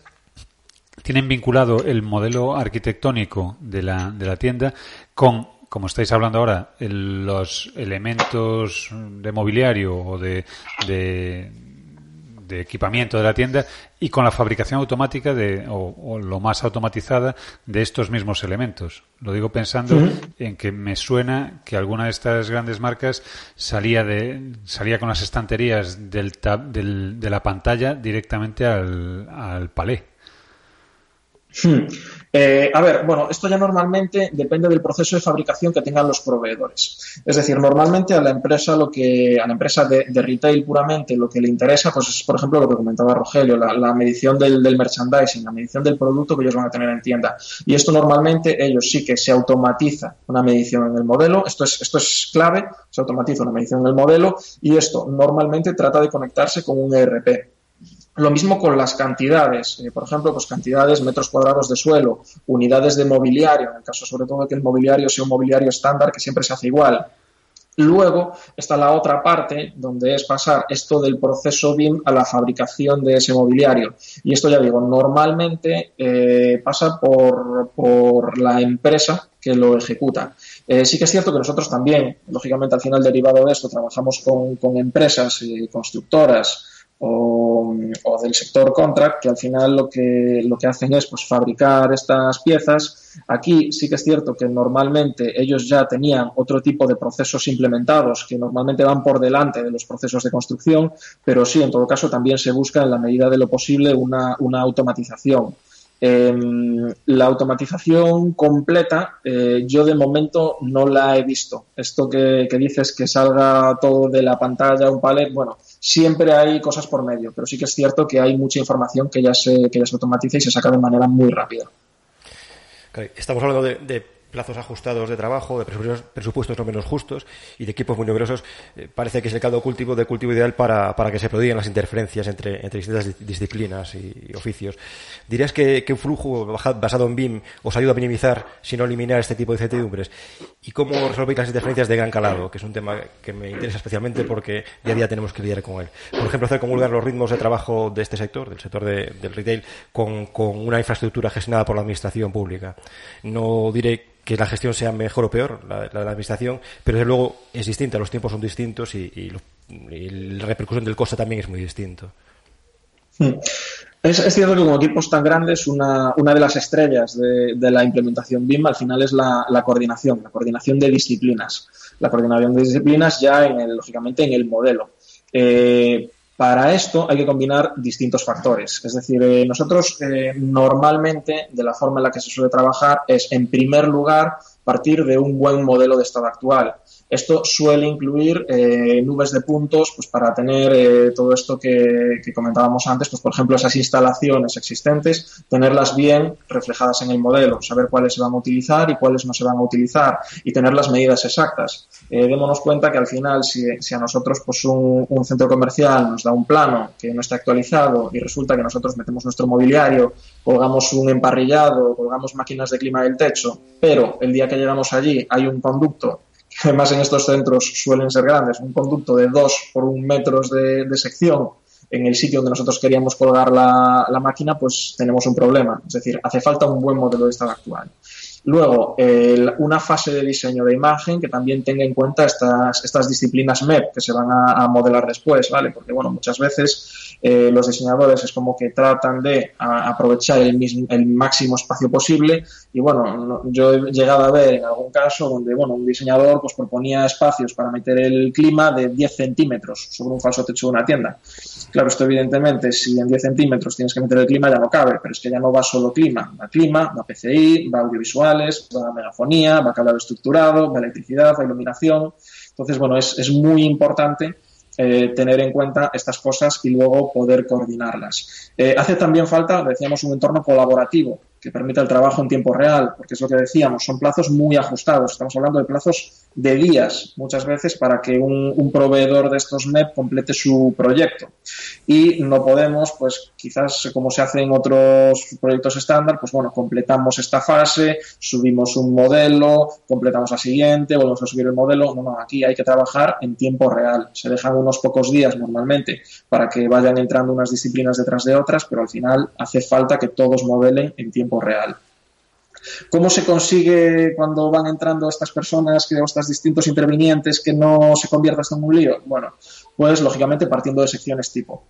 tienen vinculado el modelo arquitectónico de la, de la tienda con como estáis hablando ahora, los elementos de mobiliario o de, de, equipamiento de la tienda y con la fabricación automática de, o, lo más automatizada de estos mismos elementos. Lo digo pensando en que me suena que alguna de estas grandes marcas salía de salía con las estanterías del, del de la pantalla directamente al, al palé. Hmm. Eh, a ver, bueno, esto ya normalmente depende del proceso de fabricación que tengan los proveedores. Es decir, normalmente a la empresa lo que, a la empresa de, retail puramente lo que le interesa, pues es por ejemplo lo que comentaba Rogelio, la, medición del, merchandising, la medición del producto que ellos van a tener en tienda. Y esto normalmente ellos sí que se automatiza una medición en el modelo. Esto es, esto es clave, se automatiza una medición en el modelo y esto normalmente trata de conectarse con un ERP. Lo mismo con las cantidades, eh, por ejemplo, pues cantidades, metros cuadrados de suelo, unidades de mobiliario, en el caso sobre todo de que el mobiliario sea un mobiliario estándar que siempre se hace igual. Luego está la otra parte, donde es pasar esto del proceso BIM a la fabricación de ese mobiliario. Y esto ya digo, normalmente eh, pasa por, por, la empresa que lo ejecuta. Eh, sí que es cierto que nosotros también, lógicamente al final derivado de esto, trabajamos con, con empresas constructoras o, del sector contract, que al final lo que, lo que hacen es pues, fabricar estas piezas. Aquí sí que es cierto que normalmente ellos ya tenían otro tipo de procesos implementados que normalmente van por delante de los procesos de construcción, pero sí, en todo caso, también se busca en la medida de lo posible una, una automatización. Em, la automatización completa, eh, yo de momento no la he visto. Esto que, dices que salga todo de la pantalla, un palet, bueno, siempre hay cosas por medio, pero sí que es cierto que hay mucha información que ya se, que ya se automatiza y se saca de manera muy rápida. Estamos hablando de plazos ajustados de trabajo, de presupuestos, no menos justos y de equipos muy numerosos, eh, parece que es el caldo cultivo de cultivo ideal para, para que se prodiguen las interferencias entre, entre distintas disciplinas y, oficios. ¿Dirías que, que, un flujo basado en BIM os ayuda a minimizar, si no eliminar este tipo de incertidumbres? ¿Y cómo resolvéis las interferencias de gran calado? Que es un tema que me interesa especialmente porque día a día tenemos que lidiar con él. Por ejemplo, hacer comulgar los ritmos de trabajo de este sector, del sector del retail, con, con una infraestructura gestionada por la administración pública. No diré que la gestión sea mejor o peor, la, la, administración, pero desde luego es distinta, los tiempos son distintos y, la repercusión del coste también es muy distinto. Hmm. Es, cierto que como equipos tan grandes, una, una de las estrellas de, la implementación BIM al final es la, coordinación, la coordinación de disciplinas. La coordinación de disciplinas ya, en lógicamente, en el modelo. Eh, para esto hay que combinar distintos factores. Es decir, eh, nosotros eh, normalmente, de la forma en la que se suele trabajar, es en primer lugar partir de un buen modelo de estado actual. Esto suele incluir eh, nubes de puntos pues, para tener eh, todo esto que, comentábamos antes, pues, por ejemplo, esas instalaciones existentes, tenerlas bien reflejadas en el modelo, saber cuáles se van a utilizar y cuáles no se van a utilizar y tener las medidas exactas. Eh, démonos cuenta que al final, si, a nosotros pues, un, un, centro comercial nos da un plano que no está actualizado y resulta que nosotros metemos nuestro mobiliario, colgamos un emparrillado, colgamos máquinas de clima del techo, pero el día que llegamos allí hay un conducto además en estos centros suelen ser grandes, un conducto de dos por un metros de, sección en el sitio donde nosotros queríamos colgar la, la, máquina, pues tenemos un problema. Es decir, hace falta un buen modelo de estado actual. Luego, una fase de diseño de imagen que también tenga en cuenta estas, estas disciplinas MEP que se van a, modelar después, ¿vale? Porque, bueno, muchas veces eh, los diseñadores es como que tratan de aprovechar el, máximo espacio posible y, bueno, yo he llegado a ver en algún caso donde, bueno, un diseñador pues proponía espacios para meter el clima de 10 centímetros sobre un falso techo de una tienda. Claro, esto evidentemente, si en 10 centímetros tienes que meter el clima ya no cabe, pero es que ya no va solo clima, va clima, va PCI, va audiovisuales, va megafonía, va cableado estructurado, va electricidad, va iluminación. Entonces, bueno, es, es muy importante eh, tener en cuenta estas cosas y luego poder coordinarlas. Eh, hace también falta, decíamos, un entorno colaborativo que permita el trabajo en tiempo real, porque es lo que decíamos, son plazos muy ajustados. Estamos hablando de plazos de días muchas veces para que un, proveedor de estos MEP complete su proyecto. Y no podemos, pues quizás como se hace en otros proyectos estándar, pues bueno, completamos esta fase, subimos un modelo, completamos la siguiente, volvemos a subir el modelo. No, no, aquí hay que trabajar en tiempo real. Se dejan unos pocos días normalmente para que vayan entrando unas disciplinas detrás de otras, pero al final hace falta que todos modelen en tiempo real. ¿Cómo se consigue cuando van entrando estas personas, que, estos distintos intervinientes, que no se convierta esto en un lío? Bueno, pues lógicamente partiendo de secciones tipo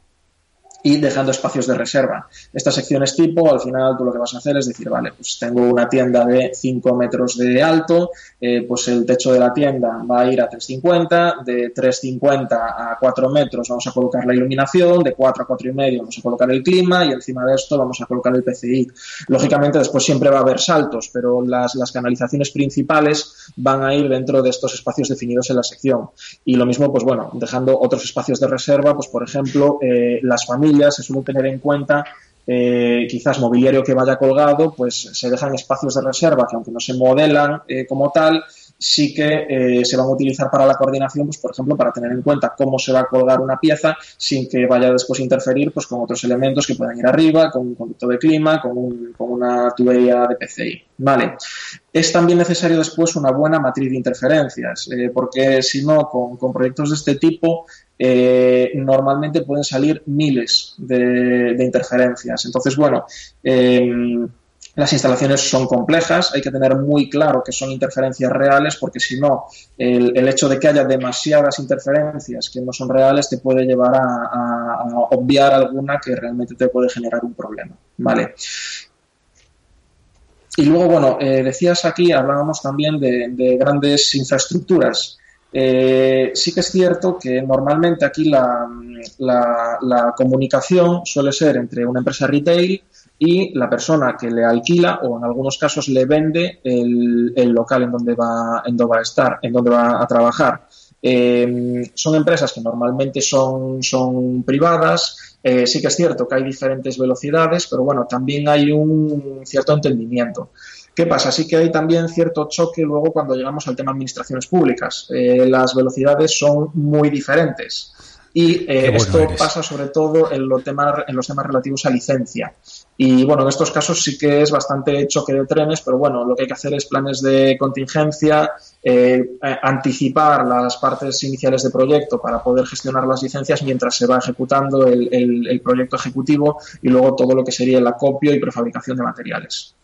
y dejando espacios de reserva. Estas secciones tipo, al final tú lo que vas a hacer es decir, vale, pues tengo una tienda de 5 metros de alto, eh, pues el techo de la tienda va a ir a 350, de 350 a 4 metros vamos a colocar la iluminación, de 4 a 4 y medio vamos a colocar el clima y encima de esto vamos a colocar el PCI. Lógicamente después siempre va a haber saltos, pero las, las canalizaciones principales van a ir dentro de estos espacios definidos en la sección. Y lo mismo, pues bueno, dejando otros espacios de reserva, pues por ejemplo, eh, las familias se suele tener en cuenta eh, quizás mobiliario que vaya colgado, pues se dejan espacios de reserva que aunque no se modelan eh, como tal, sí que eh, se van a utilizar para la coordinación, pues por ejemplo, para tener en cuenta cómo se va a colgar una pieza sin que vaya después a interferir pues con otros elementos que puedan ir arriba, con un conducto de clima, con, una tubería de PCI. Vale. Es también necesario después una buena matriz de interferencias, porque si no, con, con, proyectos de este tipo, eh, normalmente pueden salir miles de, interferencias. Entonces, bueno, em, las instalaciones son complejas, hay que tener muy claro que son interferencias reales porque si no, el, hecho de que haya demasiadas interferencias que no son reales te puede llevar a, obviar alguna que realmente te puede generar un problema. ¿Vale? Y luego, bueno, eh, decías aquí, hablábamos también de grandes infraestructuras. Eh, sí que es cierto que normalmente aquí la, la, comunicación suele ser entre una empresa retail y la persona que le alquila o en algunos casos le vende el, local en donde va, en donde va a estar, en donde va a trabajar. Eh, son empresas que normalmente son, son privadas. Eh, sí que es cierto que hay diferentes velocidades, pero bueno, también hay un cierto entendimiento. ¿Qué pasa? Sí que hay también cierto choque luego cuando llegamos al tema administraciones públicas. Eh, las velocidades son muy diferentes. Y esto pasa sobre todo en, los temas, en los temas relativos a licencia. Y bueno, en estos casos sí que es bastante choque de trenes, pero bueno, lo que hay que hacer es planes de contingencia, eh, anticipar las partes iniciales de proyecto para poder gestionar las licencias mientras se va ejecutando el, el proyecto ejecutivo y luego todo lo que sería el acopio y prefabricación de materiales.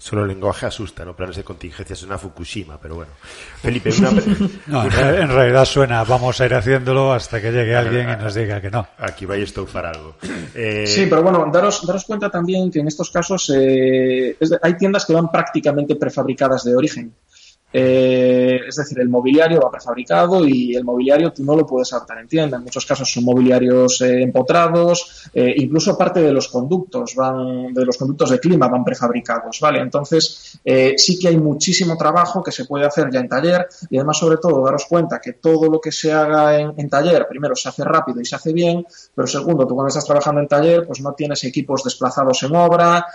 Solo el lenguaje asusta, ¿no? Planes de contingencia es una Fukushima, pero bueno. Felipe, una... no, en realidad suena, vamos a ir haciéndolo hasta que llegue alguien y nos diga que no. Aquí vais a estufar algo. Eh, sí, pero bueno, daros, daros cuenta también que en estos casos eh, hay tiendas que van prácticamente prefabricadas de origen. Eh, es decir, el mobiliario va prefabricado y el mobiliario tú no lo puedes adaptar en tienda. En muchos casos son mobiliarios eh, empotrados, eh, incluso parte de los conductos van, de los conductos de clima van prefabricados, ¿vale? Entonces, sí que hay muchísimo trabajo que se puede hacer ya en taller y además, sobre todo, daros cuenta que todo lo que se haga en, taller, primero se hace rápido y se hace bien, pero segundo, tú cuando estás trabajando en taller, pues no tienes equipos desplazados en obra,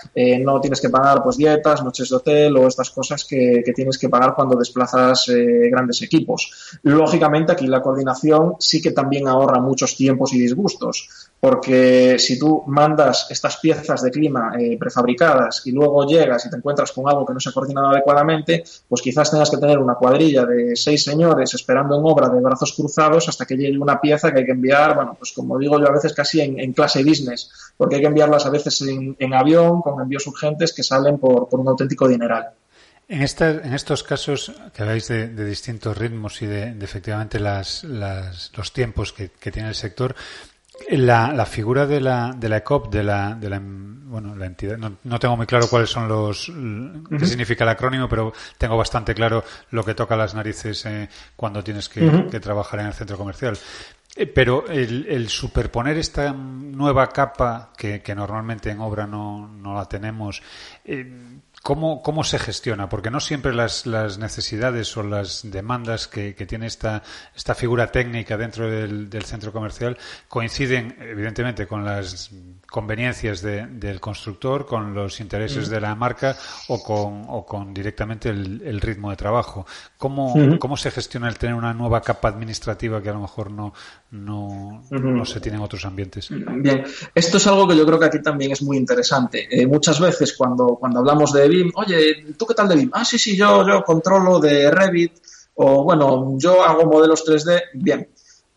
no tienes que pagar pues dietas, noches de hotel o estas cosas que, que tienes que pagar cuando cuando desplazas eh, grandes equipos. Lógicamente, aquí la coordinación sí que también ahorra muchos tiempos y disgustos, porque si tú mandas estas piezas de clima eh, prefabricadas y luego llegas y te encuentras con algo que no se ha coordinado adecuadamente, pues quizás tengas que tener una cuadrilla de seis señores esperando en obra de brazos cruzados hasta que llegue una pieza que hay que enviar, bueno, pues como digo yo a veces casi en, clase business, porque hay que enviarlas a veces en, avión con envíos urgentes que salen por un auténtico dineral. En, en estos casos que habláis de, distintos ritmos y de, efectivamente las, los tiempos que, tiene el sector, la, figura de la, de la ECOP, de la, de la, bueno, la entidad, no, tengo muy claro cuáles son los, qué significa el acrónimo, pero tengo bastante claro lo que toca las narices eh, cuando tienes que, trabajar en el centro comercial. Eh, pero el, superponer esta nueva capa que, normalmente en obra no, no la tenemos, eh, ¿Cómo, ¿Cómo se gestiona? Porque no siempre las, las necesidades o las demandas que, que tiene esta, esta figura técnica dentro del, del, centro comercial coinciden, evidentemente, con las conveniencias de, del constructor, con los intereses mm. de la marca o con, o con directamente el, el ritmo de trabajo. ¿Cómo, ¿Cómo se gestiona el tener una nueva capa administrativa que a lo mejor no, no, no se tiene en otros ambientes? Bien, esto es algo que yo creo que aquí también es muy interesante. Eh, muchas veces cuando, cuando hablamos de BIM, oye, ¿tú qué tal de BIM? Ah, sí, sí, yo, yo controlo de Revit o bueno, yo hago modelos 3D. Bien,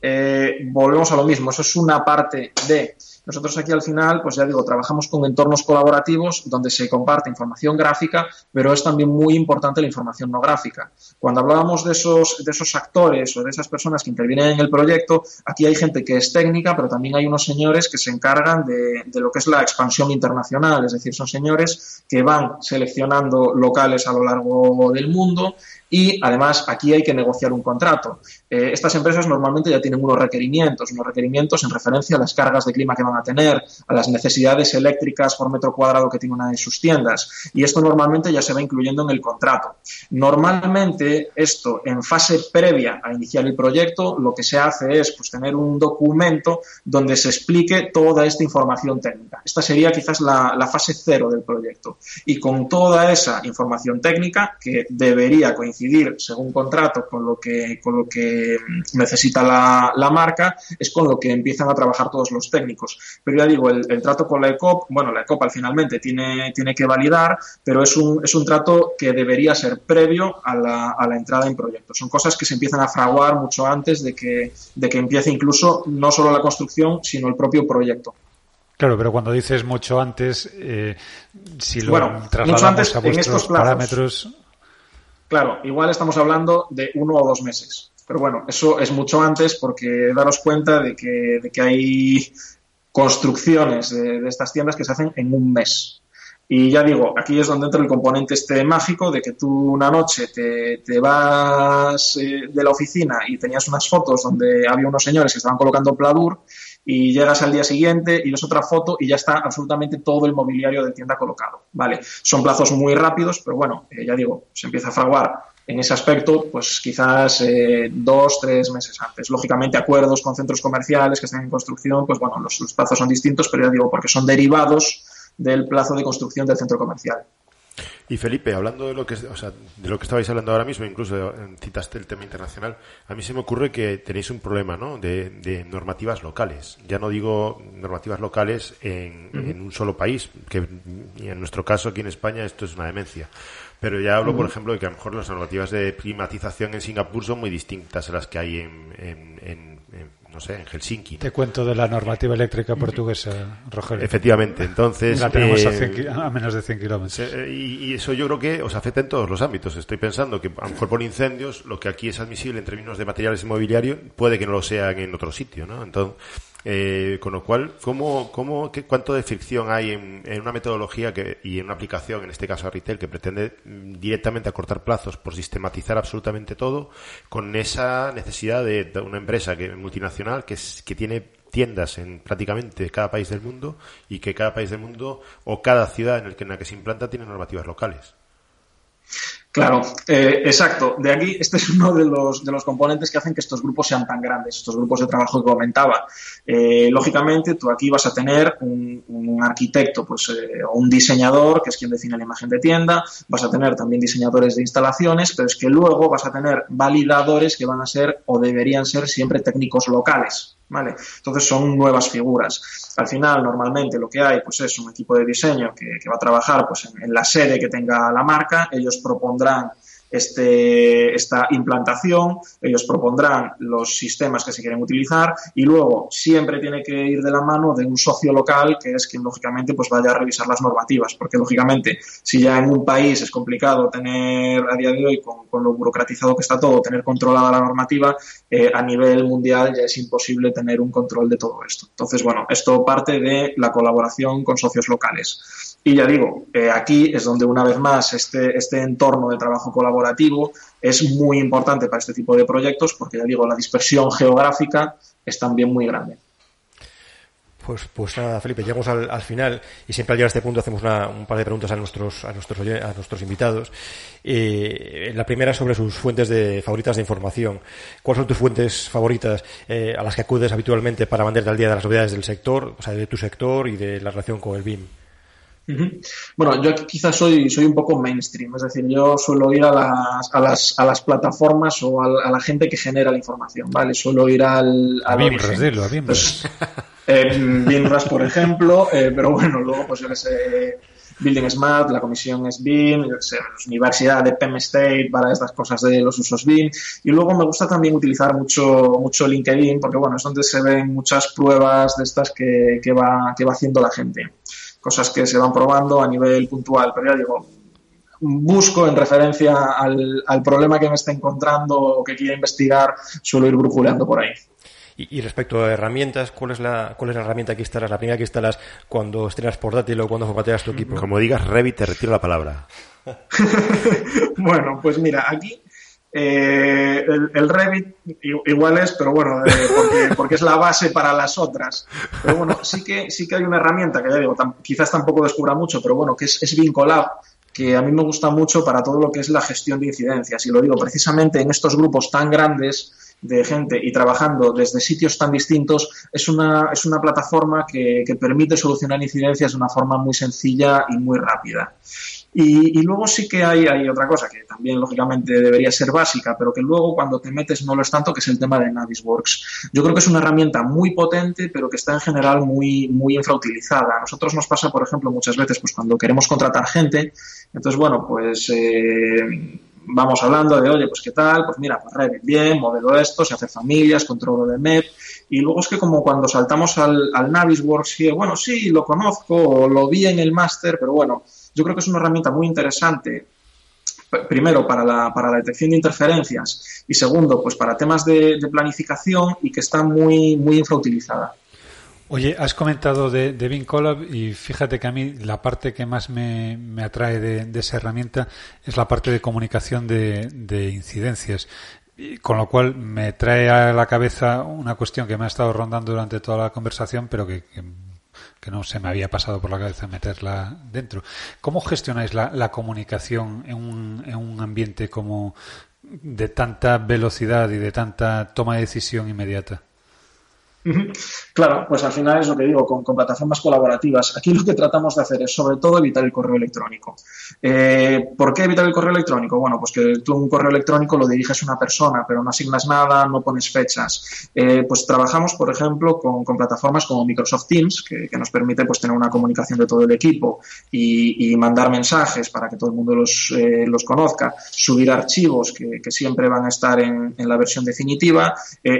eh, volvemos a lo mismo, eso es una parte de nosotros aquí al final, pues ya digo, trabajamos con entornos colaborativos donde se comparte información gráfica, pero es también muy importante la información no gráfica. Cuando hablábamos de esos, de esos actores o de esas personas que intervienen en el proyecto, aquí hay gente que es técnica, pero también hay unos señores que se encargan de, de lo que es la expansión internacional, es decir, son señores que van seleccionando locales a lo largo del mundo y además aquí hay que negociar un contrato. Eh, estas empresas normalmente ya tienen unos requerimientos, unos requerimientos en referencia a las cargas de clima que van a tener, a las necesidades eléctricas por metro cuadrado que tiene una de sus tiendas y esto normalmente ya se va incluyendo en el contrato. Normalmente esto en fase previa a iniciar el proyecto lo que se hace es pues, tener un documento donde se explique toda esta información técnica. Esta sería quizás la, la fase cero del proyecto y con toda esa información técnica que debería coincidir según contrato con lo que, con lo que necesita la, la, marca, es con lo que empiezan a trabajar todos los técnicos. Pero ya digo, el, trato con la ECOP, bueno, la ECOP al finalmente tiene, tiene que validar, pero es un, es un trato que debería ser previo a la, a la entrada en proyecto. Son cosas que se empiezan a fraguar mucho antes de que, de que empiece incluso no solo la construcción, sino el propio proyecto. Claro, pero cuando dices mucho antes, eh, si lo trasladamos a vuestros parámetros. Claro, igual estamos hablando de uno o dos meses. Pero bueno, eso es mucho antes porque daros cuenta de que, de que hay construcciones de, estas tiendas que se hacen en un mes. Y ya digo, aquí es donde entra el componente este mágico de que tú una noche te, te vas eh, de la oficina y tenías unas fotos donde había unos señores que estaban colocando pladur y llegas al día siguiente y ves otra foto y ya está absolutamente todo el mobiliario de tienda colocado. Vale, son plazos muy rápidos, pero bueno, eh, ya digo, se empieza a fraguar en ese aspecto, pues quizás eh, dos, tres meses antes. Lógicamente, acuerdos con centros comerciales que están en construcción, pues bueno, los, los plazos son distintos, pero ya digo, porque son derivados del plazo de construcción del centro comercial. Y Felipe, hablando de lo que o sea, de lo que estabais hablando ahora mismo, incluso citaste el tema internacional, a mí se me ocurre que tenéis un problema, ¿no? De, normativas locales. Ya no digo normativas locales en, en, un solo país, que en nuestro caso aquí en España esto es una demencia. Pero ya hablo, por ejemplo, de que a lo mejor las normativas de climatización en Singapur son muy distintas a las que hay en, en no sé, en Helsinki. Te cuento de la normativa eléctrica portuguesa, Rogelio. Efectivamente, entonces... La tenemos a, eh, a, menos de 100 kilómetros. Eh, y, eso yo creo que os afecta en todos los ámbitos. Estoy pensando que a lo mejor por incendios, lo que aquí es admisible en términos de materiales inmobiliarios, puede que no lo sea en otro sitio, ¿no? Entonces, eh, con lo cual, ¿cómo, cómo, qué, ¿cuánto de fricción hay en, una metodología que, y en una aplicación, en este caso a retail, que pretende mm, directamente acortar plazos por sistematizar absolutamente todo, con esa necesidad de, una empresa que, multinacional que, tiene tiendas en prácticamente cada país del mundo y que cada país del mundo o cada ciudad en, el que, en la que se implanta tiene normativas locales? Claro, eh, exacto. De aquí, este es uno de los, de los componentes que hacen que estos grupos sean tan grandes, estos grupos de trabajo que comentaba. Eh, lógicamente, tú aquí vas a tener un, arquitecto pues, eh, o un diseñador, que es quien define la imagen de tienda, vas a tener también diseñadores de instalaciones, pero es que luego vas a tener validadores que van a ser o deberían ser siempre técnicos locales. ¿Vale? Entonces son nuevas figuras. Al final, normalmente lo que hay pues es un equipo de diseño que, va a trabajar pues, en, en, la sede que tenga la marca. Ellos propondrán este, esta implantación, ellos propondrán los sistemas que se quieren utilizar y luego siempre tiene que ir de la mano de un socio local que es quien lógicamente pues vaya a revisar las normativas, porque lógicamente si ya en un país es complicado tener a día de hoy con, lo burocratizado que está todo, tener controlada la normativa, eh, a nivel mundial ya es imposible tener un control de todo esto. Entonces, bueno, esto parte de la colaboración con socios locales. Y ya digo, eh, aquí es donde una vez más este, este entorno de trabajo colaborativo es muy importante para este tipo de proyectos porque ya digo, la dispersión geográfica es también muy grande. Pues, pues nada, Felipe, llegamos al, al, final y siempre al llegar a este punto hacemos una, un par de preguntas a nuestros, a nuestros, a nuestros invitados. Eh, la primera sobre sus fuentes de, favoritas de información. ¿Cuáles son tus fuentes favoritas eh, a las que acudes habitualmente para mantenerte al día de las novedades del sector, o sea, de tu sector y de la relación con el BIM? Bueno, yo quizás soy, soy un poco mainstream, es decir, yo suelo ir a las, a las, a las plataformas o a, a la gente que genera la información, ¿vale? Suelo ir al... al a dilo, a. Pues, eh, por ejemplo, eh, pero bueno, luego pues yo que sé, Building Smart, la comisión es BIM, Universidad de Penn State para estas cosas de los usos BIM. Y luego me gusta también utilizar mucho, mucho LinkedIn, porque bueno, es donde se ven muchas pruebas de estas que, que, va, que va haciendo la gente cosas que se van probando a nivel puntual, pero ya digo, busco en referencia al, al problema que me está encontrando o que quiera investigar, suelo ir brujuleando por ahí. Y, y, respecto a herramientas, ¿cuál es la, cuál es la herramienta que instalas? La primera que instalas cuando estrenas portátil o cuando formateas tu equipo. Como digas Revit, te retiro la palabra. bueno, pues mira, aquí eh, el, Revit igual es, pero bueno, eh, porque, es la base para las otras. Pero bueno, sí que, sí que hay una herramienta que ya digo, quizás tampoco descubra mucho, pero bueno, que es, es Vincolab, que a mí me gusta mucho para todo lo que es la gestión de incidencias. Y lo digo precisamente en estos grupos tan grandes de gente y trabajando desde sitios tan distintos, es una, es una plataforma que permite solucionar incidencias de una forma muy sencilla y muy rápida. Y, y, luego sí que hay, hay otra cosa que también lógicamente debería ser básica, pero que luego cuando te metes no lo es tanto, que es el tema de Navisworks. Yo creo que es una herramienta muy potente, pero que está en general muy, muy infrautilizada. A nosotros nos pasa, por ejemplo, muchas veces, pues cuando queremos contratar gente, entonces, bueno, pues eh, vamos hablando de, oye, pues qué tal, pues mira, pues Revit bien, modelo esto, se hace familias, controlo de MEP, y luego es que como cuando saltamos al, al Navisworks, bueno, sí, lo conozco, o lo vi en el máster, pero bueno, yo creo que es una herramienta muy interesante primero para la, para la detección de interferencias y segundo pues para temas de, planificación y que está muy, muy infrautilizada. Oye, has comentado de, de Vincolab y fíjate que a mí la parte que más me, me atrae de, de, esa herramienta es la parte de comunicación de, de incidencias. Con lo cual me trae a la cabeza una cuestión que me ha estado rondando durante toda la conversación, pero que, que, que no se me había pasado por la cabeza meterla dentro. ¿Cómo gestionáis la, comunicación en un, en un ambiente como de tanta velocidad y de tanta toma de decisión inmediata? Claro, pues al final es lo que digo, con, plataformas colaborativas. Aquí lo que tratamos de hacer es sobre todo evitar el correo electrónico. Eh, ¿Por qué evitar el correo electrónico? Bueno, pues que tú un correo electrónico lo diriges a una persona, pero no asignas nada, no pones fechas. Eh, pues trabajamos, por ejemplo, con, plataformas como Microsoft Teams, que, nos permite pues tener una comunicación de todo el equipo y, mandar mensajes para que todo el mundo los, eh, los conozca, subir archivos que, siempre van a estar en, en la versión definitiva.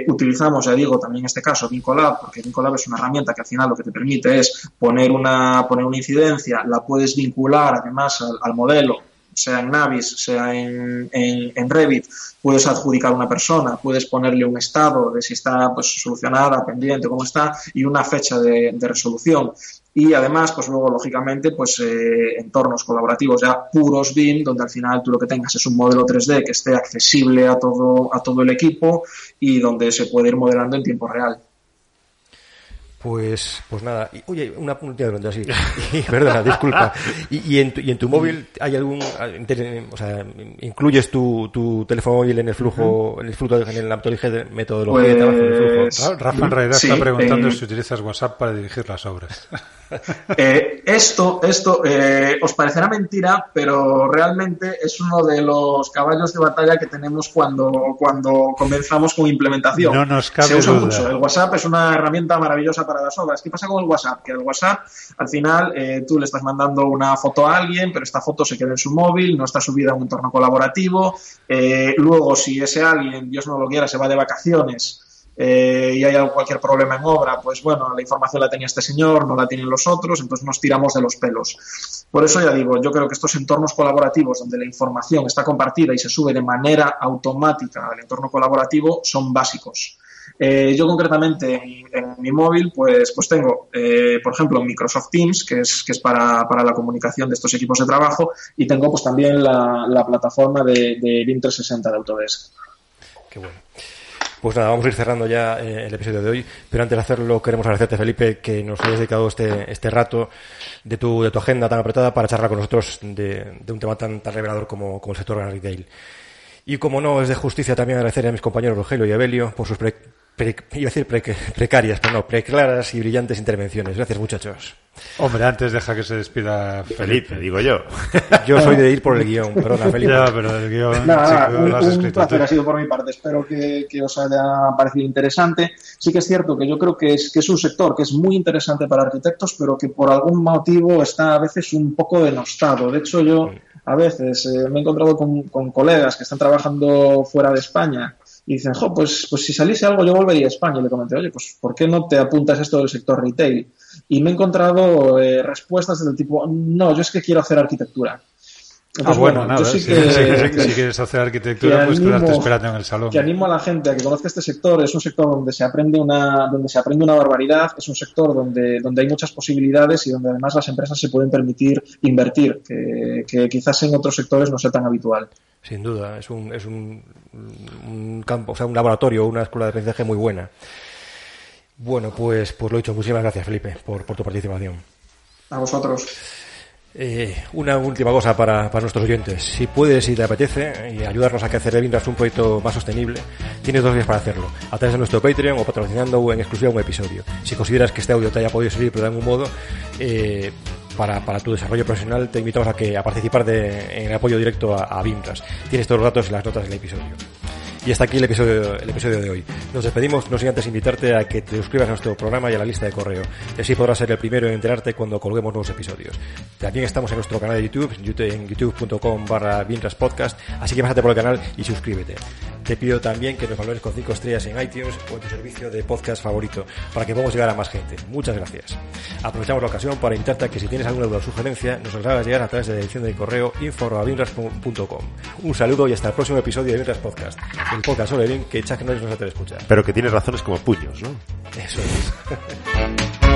Utilizamos, ya digo, también en este caso Vincolab, porque Vincolab es una herramienta que al final lo que te permite es poner una, poner una incidencia, la puedes vincular además al, al modelo, sea en Navis, sea en, en, Revit, puedes adjudicar a una persona, puedes ponerle un estado de si está pues, solucionada, pendiente, cómo está, y una fecha de, de resolución. Y además, pues luego, lógicamente, pues eh, entornos colaborativos ya puros BIM, donde al final tú lo que tengas es un modelo 3D que esté accesible a todo, a todo el equipo y donde se puede ir modelando en tiempo real. Pues, pues nada. Y, oye, una pregunta así. Y, perdona, disculpa. Y, y, en tu, y en tu móvil hay algún, o sea, incluyes tu, tu teléfono móvil en el flujo, uh -huh. en el flujo, en la metodología pues, de trabajo en el flujo. Rafa en realidad sí, está preguntando eh, si utilizas WhatsApp para dirigir las obras. Eh, esto, esto eh, os parecerá mentira, pero realmente es uno de los caballos de batalla que tenemos cuando, cuando comenzamos con implementación. No nos cabe Se usa duda. mucho. El WhatsApp es una herramienta maravillosa para las obras. ¿Qué pasa con el WhatsApp? Que el WhatsApp, al final, eh, tú le estás mandando una foto a alguien, pero esta foto se queda en su móvil, no está subida a un entorno colaborativo. Eh, luego, si ese alguien, Dios no lo quiera, se va de vacaciones, eh, y hay cualquier problema en obra, pues bueno, la información la tenía este señor, no la tienen los otros, entonces nos tiramos de los pelos. Por eso ya digo, yo creo que estos entornos colaborativos donde la información está compartida y se sube de manera automática al entorno colaborativo son básicos. Eh, yo concretamente en, mi móvil pues, pues tengo, eh, por ejemplo, Microsoft Teams, que es, que es para, para, la comunicación de estos equipos de trabajo, y tengo pues también la, la plataforma de, de BIM 360 de Autodesk. Qué bueno. Pues nada, vamos a ir cerrando ya eh, el episodio de hoy, pero antes de hacerlo queremos agradecerte, Felipe, que nos hayas dedicado este, este rato de tu, de tu agenda tan apretada para charlar con nosotros de, de un tema tan, tan revelador como, como el sector retail. Y como no, es de justicia también agradecer a mis compañeros Rogelio y Abelio por sus pre, iba a decir pre, precarias, pero no, preclaras y brillantes intervenciones. Gracias, muchachos. Hombre, antes deja que se despida Felipe, digo yo. Yo soy de ir por el guion, perdona, Felipe. Ya, pero el guion, Nada, chico, un, lo has escrito un placer tú. ha sido por mi parte. Espero que, que, os haya parecido interesante. Sí que es cierto que yo creo que es, que es un sector que es muy interesante para arquitectos, pero que por algún motivo está a veces un poco denostado. De hecho, yo a veces eh, me he encontrado con, con colegas que están trabajando fuera de España y dicen, jo, pues, pues si saliese algo yo volvería a España. Y le comenté, oye, pues ¿por qué no te apuntas esto del sector retail? Y me he encontrado eh, respuestas del tipo, no, yo es que quiero hacer arquitectura. Entonces, ah, bueno, nada, sí, que, si, que, si, quieres hacer arquitectura, pues animo, quedarte esperando en el salón. Que animo a la gente a que conozca este sector. Es un sector donde se aprende una, donde se aprende una barbaridad, es un sector donde, donde hay muchas posibilidades y donde además las empresas se pueden permitir invertir, que, que quizás en otros sectores no sea tan habitual. Sin duda, es un, es un, un campo, o sea, un laboratorio, una escuela de aprendizaje muy buena. Bueno, pues, pues lo dicho, muchísimas gracias, Felipe, por, por tu participación. A vosotros. Eh, una última cosa para, nuestros oyentes. Si puedes, si te apetece, y ayudarnos a que Indras un proyecto más sostenible, tienes dos días para hacerlo. A través de nuestro Patreon o patrocinando en exclusiva un episodio. Si consideras que este audio te haya podido servir, pero de algún modo, eh, para, tu desarrollo profesional, te invitamos a, que, a participar de, en el apoyo directo a, a. Tienes todos los datos en las notas del episodio. Y hasta aquí el episodio, el episodio de hoy. Nos despedimos, no sin antes invitarte a que te suscribas a nuestro programa y a la lista de correo. Así podrás ser el primero en enterarte cuando colguemos nuevos episodios. También estamos en nuestro canal de YouTube, en youtube.com barra podcast, así que pásate por el canal y suscríbete. Te pido también que nos valores con 5 estrellas en iTunes o en tu servicio de podcast favorito, para que podamos llegar a más gente. Muchas gracias. Aprovechamos la ocasión para invitarte a que si tienes alguna duda o sugerencia, nos hagas llegar a través de la dirección de correo info.vinras.com. Un saludo y hasta el próximo episodio de Vinras Podcast el podcast sobre bien que Chuck Norris no se atreve a escuchar. Pero que tienes razones como puños, ¿no? Eso es.